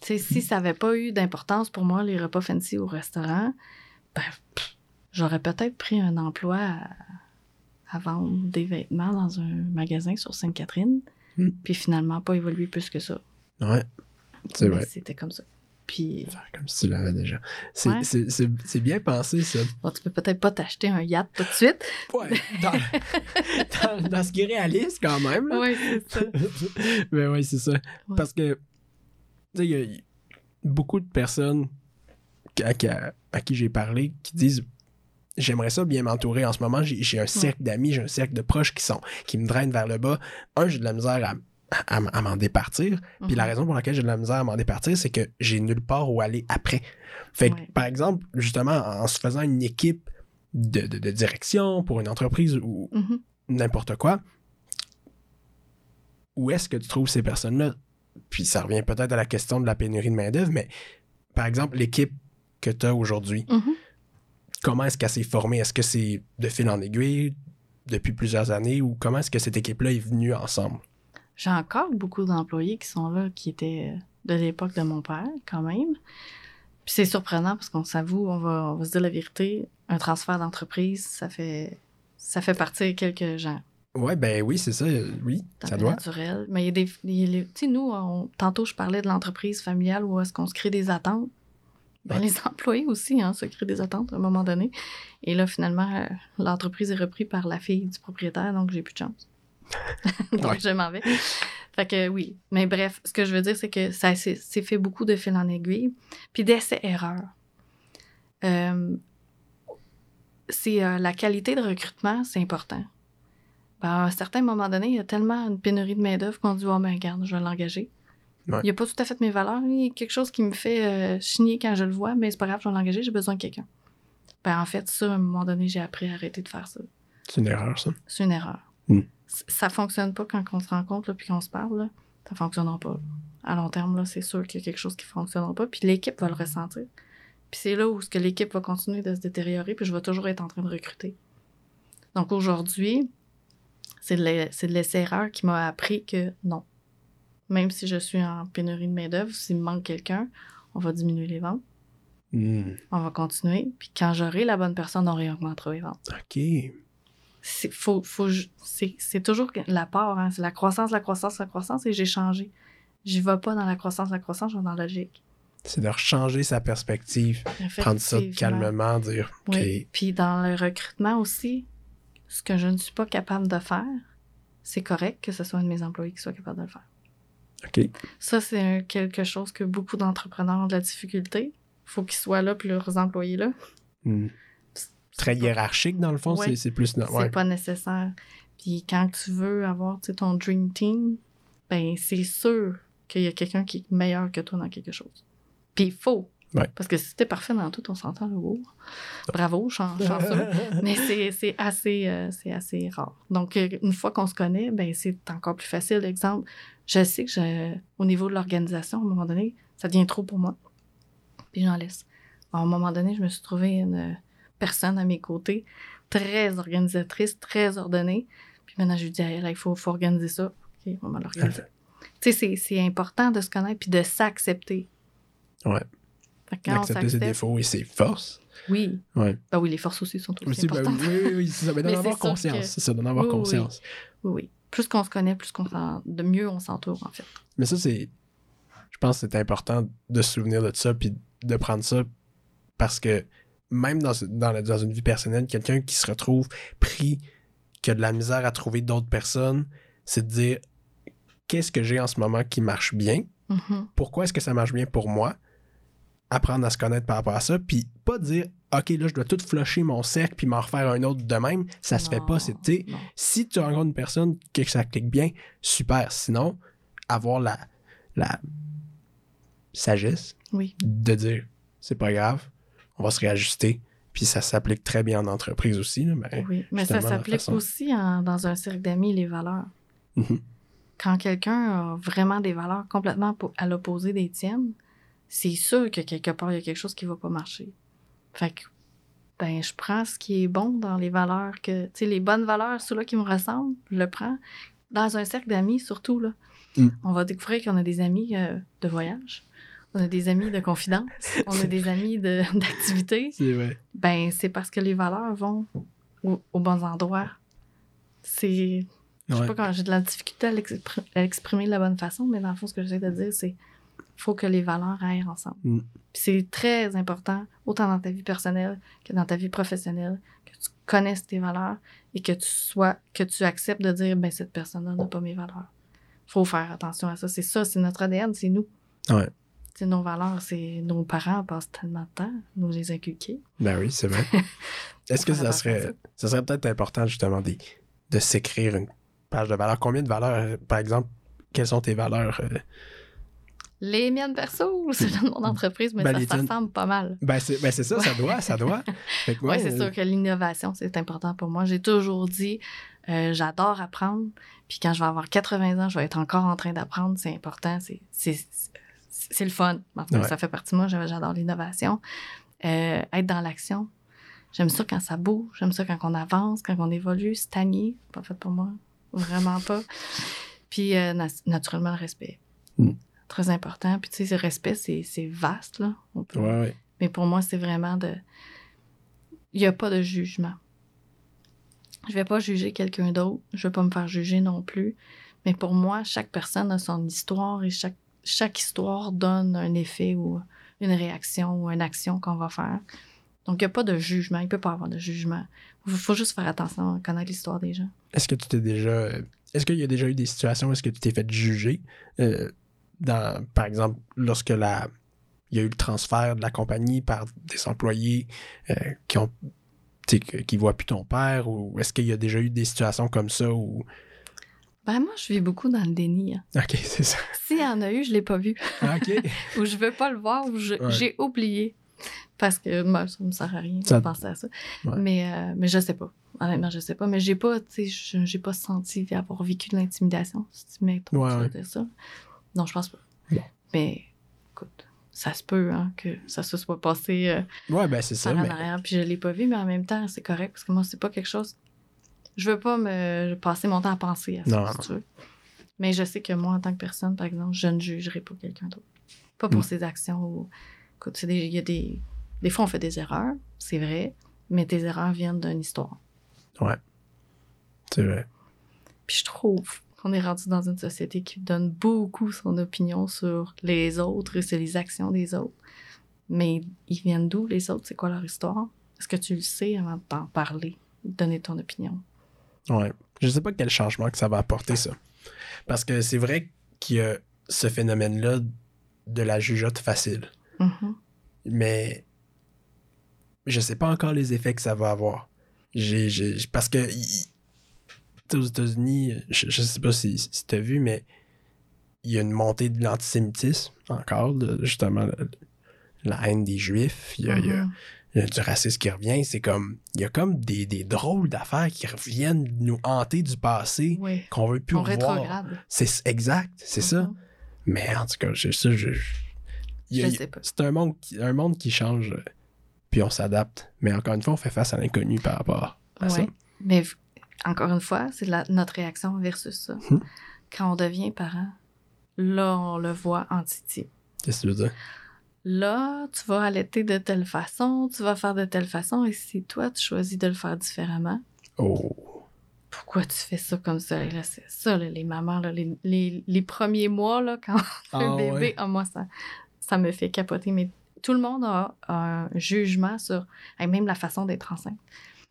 Tu sais, si ça n'avait pas eu d'importance pour moi, les repas fancy au restaurant, ben, j'aurais peut-être pris un emploi à, à vendre des vêtements dans un magasin sur Sainte-Catherine, Hmm. puis finalement pas évolué plus que ça. Ouais. C'est vrai. C'était comme ça. Puis, Faire comme si tu l'avais déjà. C'est, Ouais. bien pensé, ça. bon, tu peux peut-être pas t'acheter un yacht tout de suite. Ouais. Dans, dans, dans ce qui est réaliste, quand même. Oui, c'est ça. Mais oui, c'est ça. Parce que, tu sais, il y a- beaucoup de personnes à, à- à qui j'ai parlé qui disent J'aimerais ça bien m'entourer en ce moment. J'ai j'ai un cercle d'amis, j'ai un cercle de proches qui sont qui me drainent vers le bas. Un, j'ai de la misère à, à, à m'en départir. Puis la Mhm. raison pour laquelle j'ai de la misère à m'en départir, c'est que j'ai nulle part où aller après. Fait que, Ouais. par exemple, justement, en se faisant une équipe de, de- de direction pour une entreprise ou Mhm. n'importe quoi, où est-ce que tu trouves ces personnes-là? Puis ça revient peut-être à la question de la pénurie de main-d'œuvre, mais par exemple, l'équipe que tu as aujourd'hui, Mhm. comment est-ce qu'elle s'est formée? Est-ce que c'est de fil en aiguille depuis plusieurs années ou comment est-ce que cette équipe-là est venue ensemble? J'ai encore beaucoup d'employés qui sont là, qui étaient de l'époque de mon père, quand même. Puis c'est surprenant parce qu'on s'avoue, on va, on va se dire la vérité, un transfert d'entreprise, ça fait, ça fait partir quelques gens. Ouais, ben oui, c'est ça. euh, Oui, ça doit. naturel. Mais il y a des. Tu sais, nous, on- tantôt, je parlais de l'entreprise familiale où est-ce qu'on se crée des attentes. Ben, Ouais. Les employés aussi hein, se créent des attentes à un moment donné. Et là, finalement, euh, l'entreprise est reprise par la fille du propriétaire, donc j'ai plus de chance. donc Ouais. je m'en vais. Fait que oui. Mais bref, ce que je veux dire, c'est que ça s'est fait beaucoup de fil en aiguille. Puis d'essais-erreurs. Euh, c'est euh, la qualité de recrutement, c'est important. Ben, à un certain moment donné, il y a tellement une pénurie de main-d'œuvre qu'on dit Oh, ben, regarde, je vais l'engager. Ouais. Il n'y a pas tout à fait mes valeurs. Il y a quelque chose qui me fait euh, chigner quand je le vois, mais c'est pas grave, je vais l'engager, j'ai besoin de quelqu'un. Ben, en fait, ça, à un moment donné, j'ai appris à arrêter de faire ça. C'est une erreur, ça. C'est une erreur. Mm. Ça fonctionne pas quand on se rencontre puis qu'on se parle. Là. Ça fonctionnera pas. À long terme, là, c'est sûr qu'il y a quelque chose qui fonctionnera pas. Puis l'équipe va le ressentir. Puis c'est là où ce que l'équipe va continuer de se détériorer, puis je vais toujours être en train de recruter. Donc aujourd'hui, c'est de l'e- c'est de l'essai-erreur qui m'a appris que non. Même si je suis en pénurie de main-d'œuvre, s'il me manque quelqu'un, on va diminuer les ventes, Hmm, on va continuer. Puis quand j'aurai la bonne personne, on réaugmentera les ventes OK. C'est faut, faut, c'est, c'est toujours la part, hein, c'est la croissance, la croissance, la croissance, et j'ai changé. J'y vais pas dans la croissance, la croissance, je vais dans la logique. C'est de changer sa perspective, prendre ça calmement, dire OK. Oui. Puis dans le recrutement aussi, ce que je ne suis pas capable de faire, c'est correct que ce soit un de mes employés qui soit capable de le faire. OK. Ça, c'est quelque chose que beaucoup d'entrepreneurs ont de la difficulté. faut qu'ils soient là, puis leurs employés là. Hmm. Très hiérarchique, dans le fond, Ouais. c'est- plus. no- C'est ouais. pas nécessaire. Puis quand tu veux avoir ton dream team, ben c'est sûr qu'il y a quelqu'un qui est meilleur que toi dans quelque chose. Puis il faut Ouais. Parce que si t'es parfait dans tout, on s'entend le beau. Bravo, chan- chanceux. Mais c'est assez, euh, c'est assez rare. Donc, euh, une fois qu'on se connaît, ben, c'est encore plus facile. Exemple, je sais que je- au niveau de l'organisation, à un moment donné, ça devient trop pour moi. Puis j'en laisse. À un moment donné, je me suis trouvé une personne à mes côtés, très organisatrice, très ordonnée. Puis maintenant, je lui dis il faut, faut organiser ça. OK, on va l'organiser. Tu sais, c'est- important de se connaître puis de s'accepter. Ouais. Fait que quand on Accepter ses défauts et ses forces. oui. Ouais. Ben oui, les forces aussi sont aussi, Aussi, ben, importantes. oui, oui, oui, ça. Mais d'en avoir conscience. que- C'est ça, d'en avoir Oui, conscience. Oui, oui. Plus qu'on se connaît, plus qu'on de mieux on s'entoure, en fait. Mais ça, c'est. Je pense que c'est important de se souvenir de ça puis de prendre ça parce que même dans, dans, une vie personnelle, quelqu'un qui se retrouve pris, qui a de la misère à trouver d'autres personnes, c'est de dire qu'est-ce que j'ai en ce moment qui marche bien, Mhm. pourquoi est-ce que ça marche bien pour moi, apprendre à se connaître par rapport à ça, puis pas dire OK, là, je dois tout flusher mon cercle puis m'en refaire un autre de même. Ça se fait pas. C'est, si tu rencontres une personne que ça clique bien, super. Sinon, avoir la, la sagesse Oui. de dire c'est pas grave, on va se réajuster. Puis ça s'applique très bien en entreprise aussi. Là, ben, Oui, mais ça s'applique façon. aussi en- dans un cercle d'amis, les valeurs. Mhm. Quand quelqu'un a vraiment des valeurs complètement à l'opposé des tiennes, c'est sûr que quelque part, il y a quelque chose qui va pas marcher. Fait que, ben, je prends ce qui est bon dans les valeurs que, tu sais, les bonnes valeurs, ceux-là qui me ressemblent, je le prends. Dans un cercle d'amis, surtout, là. Mm. On va découvrir qu'on a des amis euh, de voyage, on a des amis de confidence, on a des amis de- d'activité. C'est vrai. Ben, c'est parce que les valeurs vont au- aux bons endroits. C'est. Je sais Ouais. pas quand j'ai de la difficulté à l'expr- à l'exprimer de la bonne façon, mais dans le fond, ce que j'essaie de dire, c'est faut que les valeurs aillent ensemble. Mm. C'est très important, autant dans ta vie personnelle que dans ta vie professionnelle, que tu connaisses tes valeurs et que tu sois, que tu acceptes de dire, ben, cette personne-là n'a pas mes valeurs. Faut faire attention à ça. C'est ça, c'est notre ADN, c'est nous. Ouais. Nos valeurs, c'est nos parents passent tellement de temps nous les inculquer. Ben oui, c'est vrai. Est-ce que ça serait, ça serait peut-être important justement de, de s'écrire une page de valeurs? Combien de valeurs, euh, par exemple, quelles sont tes valeurs? euh? Les miennes perso ou celles de mon entreprise, mais Ben, ça, ça ressemble pas mal. Ben c'est, ben ça, ça doit, ça doit. Oui, ouais, c'est euh, sûr que l'innovation, c'est important pour moi. J'ai toujours dit, euh, j'adore apprendre. Puis quand je vais avoir 80 ans, je vais être encore en train d'apprendre. C'est important. C'est, c'est, le fun. En tout cas, Ouais. Ça fait partie de moi. J'a- J'adore l'innovation. Euh, être dans l'action. J'aime ça quand ça bouge. J'aime ça quand on avance, quand on évolue. Stagner, pas fait pour moi. Vraiment pas. Puis euh, na- naturellement, le respect. Mm. Très important. Puis tu sais, le respect, c'est, c'est vaste. Là. On peut- Ouais, ouais. mais pour moi, c'est vraiment de. Il n'y a pas de jugement. Je vais pas juger quelqu'un d'autre. Je vais pas me faire juger non plus. Mais pour moi, chaque personne a son histoire et chaque, chaque histoire donne un effet ou une réaction ou une action qu'on va faire. Donc, il n'y a pas de jugement. Il peut pas avoir de jugement. Il faut juste faire attention à connaître l'histoire des gens. Est-ce que tu t'es déjà. euh, Est-ce qu'il y a déjà eu des situations où est-ce que tu t'es fait juger? euh, dans, par exemple, lorsque la, il y a eu le transfert de la compagnie par des employés euh, qui ont qui voient plus ton père ou est-ce qu'il y a déjà eu des situations comme ça où Ben, moi, je vis beaucoup dans le déni. hein. ok c'est ça S'il y en a eu, je l'ai pas vu. Ok ou je veux pas le voir, ou Ouais. j'ai oublié. Parce que moi, ça me sert à rien de penser à ça. Ouais. Mais, euh, mais je sais pas. Honnêtement, je sais pas. Mais j'ai pas, tu sais, je- j'ai pas senti avoir vécu de l'intimidation, si tu ouais. dire ça. Non, je pense pas. Bon. Mais écoute, ça se peut hein, que ça se soit passé euh, ouais ben c'est ça en arrière, puis je l'ai pas vu, mais en même temps, c'est correct parce que moi, c'est pas quelque chose. Je veux pas me passer mon temps à penser à ça, Non, si non. tu veux. Mais je sais que moi, en tant que personne, par exemple, je ne jugerai pas quelqu'un d'autre. Pas pour Mm. ses actions ou. Écoute, des- il y a des. Des fois, on fait des erreurs, c'est vrai, mais tes erreurs viennent d'une histoire. c'est vrai Puis je trouve qu'on est rendu dans une société qui donne beaucoup son opinion sur les autres et sur les actions des autres. Mais ils viennent d'où, les autres? C'est quoi leur histoire? Est-ce que tu le sais avant de t'en parler, de donner ton opinion? Ouais. Je sais pas quel changement que ça va apporter, ça. Parce que c'est vrai qu'il y a ce phénomène-là de la jugeote facile. Mhm. Mais je sais pas encore les effets que ça va avoir. J'ai, j'ai- parce que aux États-Unis, je, je sais pas si, si tu as vu, mais il y a une montée de l'antisémitisme encore, de- justement la haine des Juifs, il y a, Mhm. il y a du racisme qui revient. C'est comme, il y a comme des, des drôles d'affaires qui reviennent nous hanter du passé Oui. qu'on veut plus On rétrograde. C'est exact, c'est ça. Mhm. Mais en tout cas, je, ça, je, je-. C'est un monde, qui, un monde qui change, euh, puis on s'adapte. Mais encore une fois, on fait face à l'inconnu par rapport à ça. Mais encore une fois, c'est notre réaction versus ça. Mhm. Quand on devient parent, là, on le voit en titi. Qu'est-ce que tu veux dire? Là, tu vas allaiter de telle façon, tu vas faire de telle façon, et si toi, tu choisis de le faire différemment, Oh. pourquoi tu fais ça comme ça? Et là, c'est ça, là, les mamans, là, les, les- les premiers mois, là, quand Ah, bébé, ouais. ah, moi, ça, ça me fait capoter. Mais tout le monde a un jugement sur hey, même la façon d'être enceinte.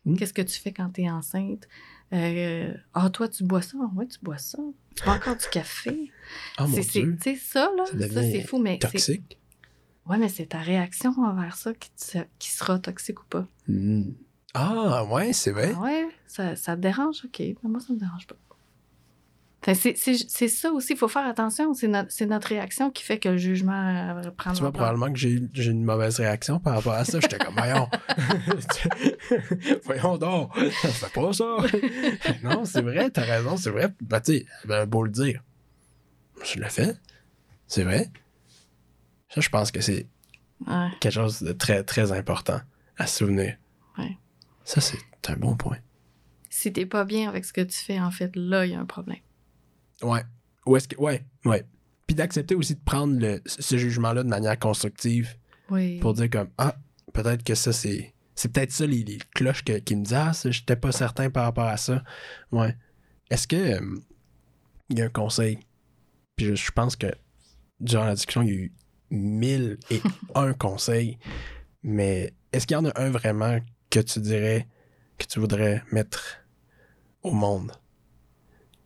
Hmm. Qu'est-ce que tu fais quand tu es enceinte? Euh, Ah, toi, tu bois ça? Oui, tu bois ça. Tu bois encore du café? Oh c'est ça, là, Ça c'est fou, mais c'est Toxique. Ouais, mais c'est ta réaction envers ça qui, te- qui sera toxique ou pas. Hmm. Ah, ouais, c'est vrai. Ah ouais, ça, ça te dérange? OK. Mais moi, ça me dérange pas. Fait, c'est- c'est c'est ça aussi, il faut faire attention. C'est notre, c'est notre réaction qui fait que le jugement euh, prend Tu vois, probablement que j'ai une mauvaise réaction par rapport à ça. J'étais comme, voyons. voyons donc. Fais pas ça. non, c'est vrai, t'as raison, c'est vrai. Ben, tu sais, ben, beau le dire. Je l'ai fait. C'est vrai. Ça, je pense que c'est Ouais. quelque chose de très, très important à se souvenir. Ouais. Ça, c'est un bon point. Si t'es pas bien avec ce que tu fais, en fait, là, il y a un problème. Ouais. Ou est-ce que. Ouais, ouais. Puis d'accepter aussi de prendre le, ce jugement-là de manière constructive Oui. pour dire comme Ah, peut-être que ça, c'est. C'est peut-être ça les, les cloches que- qui me disent Ah, j'étais pas certain par rapport à ça. Ouais. Est-ce que euh, il y a un conseil? Puis je, je pense que durant la discussion, il y a eu mille et un conseils. Mais est-ce qu'il y en a un vraiment que tu dirais que tu voudrais mettre au monde?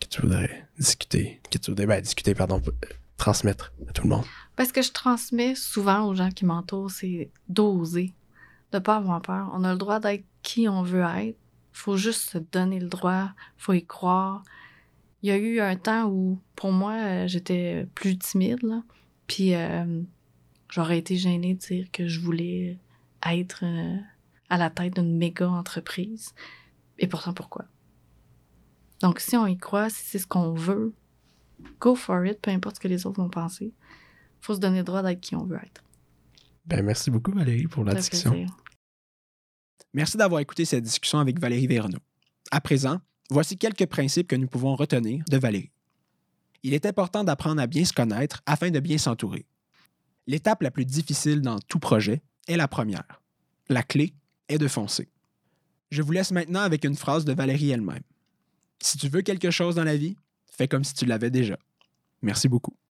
Que tu voudrais discuter? Que tu voudrais ben, discuter, pardon, transmettre à tout le monde? Parce que je transmets souvent aux gens qui m'entourent, c'est d'oser, de pas avoir peur. On a le droit d'être qui on veut être. faut juste se donner le droit, faut y croire. Il y a eu un temps où, pour moi, euh, j'étais plus timide, là. Puis euh, j'aurais été gênée de dire que je voulais être euh, à la tête d'une méga entreprise. Et pourtant, pourquoi? Donc, si on y croit, si c'est ce qu'on veut, go for it, peu importe ce que les autres vont penser faut se donner le droit d'être qui on veut être. Ben, merci beaucoup, Valérie, pour la discussion. plaisir. Merci d'avoir écouté cette discussion avec Valérie Verneau. À présent, voici quelques principes que nous pouvons retenir de Valérie. Il est important d'apprendre à bien se connaître afin de bien s'entourer. L'étape la plus difficile dans tout projet est la première. La clé est de foncer. Je vous laisse maintenant avec une phrase de Valérie elle-même. Si tu veux quelque chose dans la vie, fais comme si tu l'avais déjà. Merci beaucoup.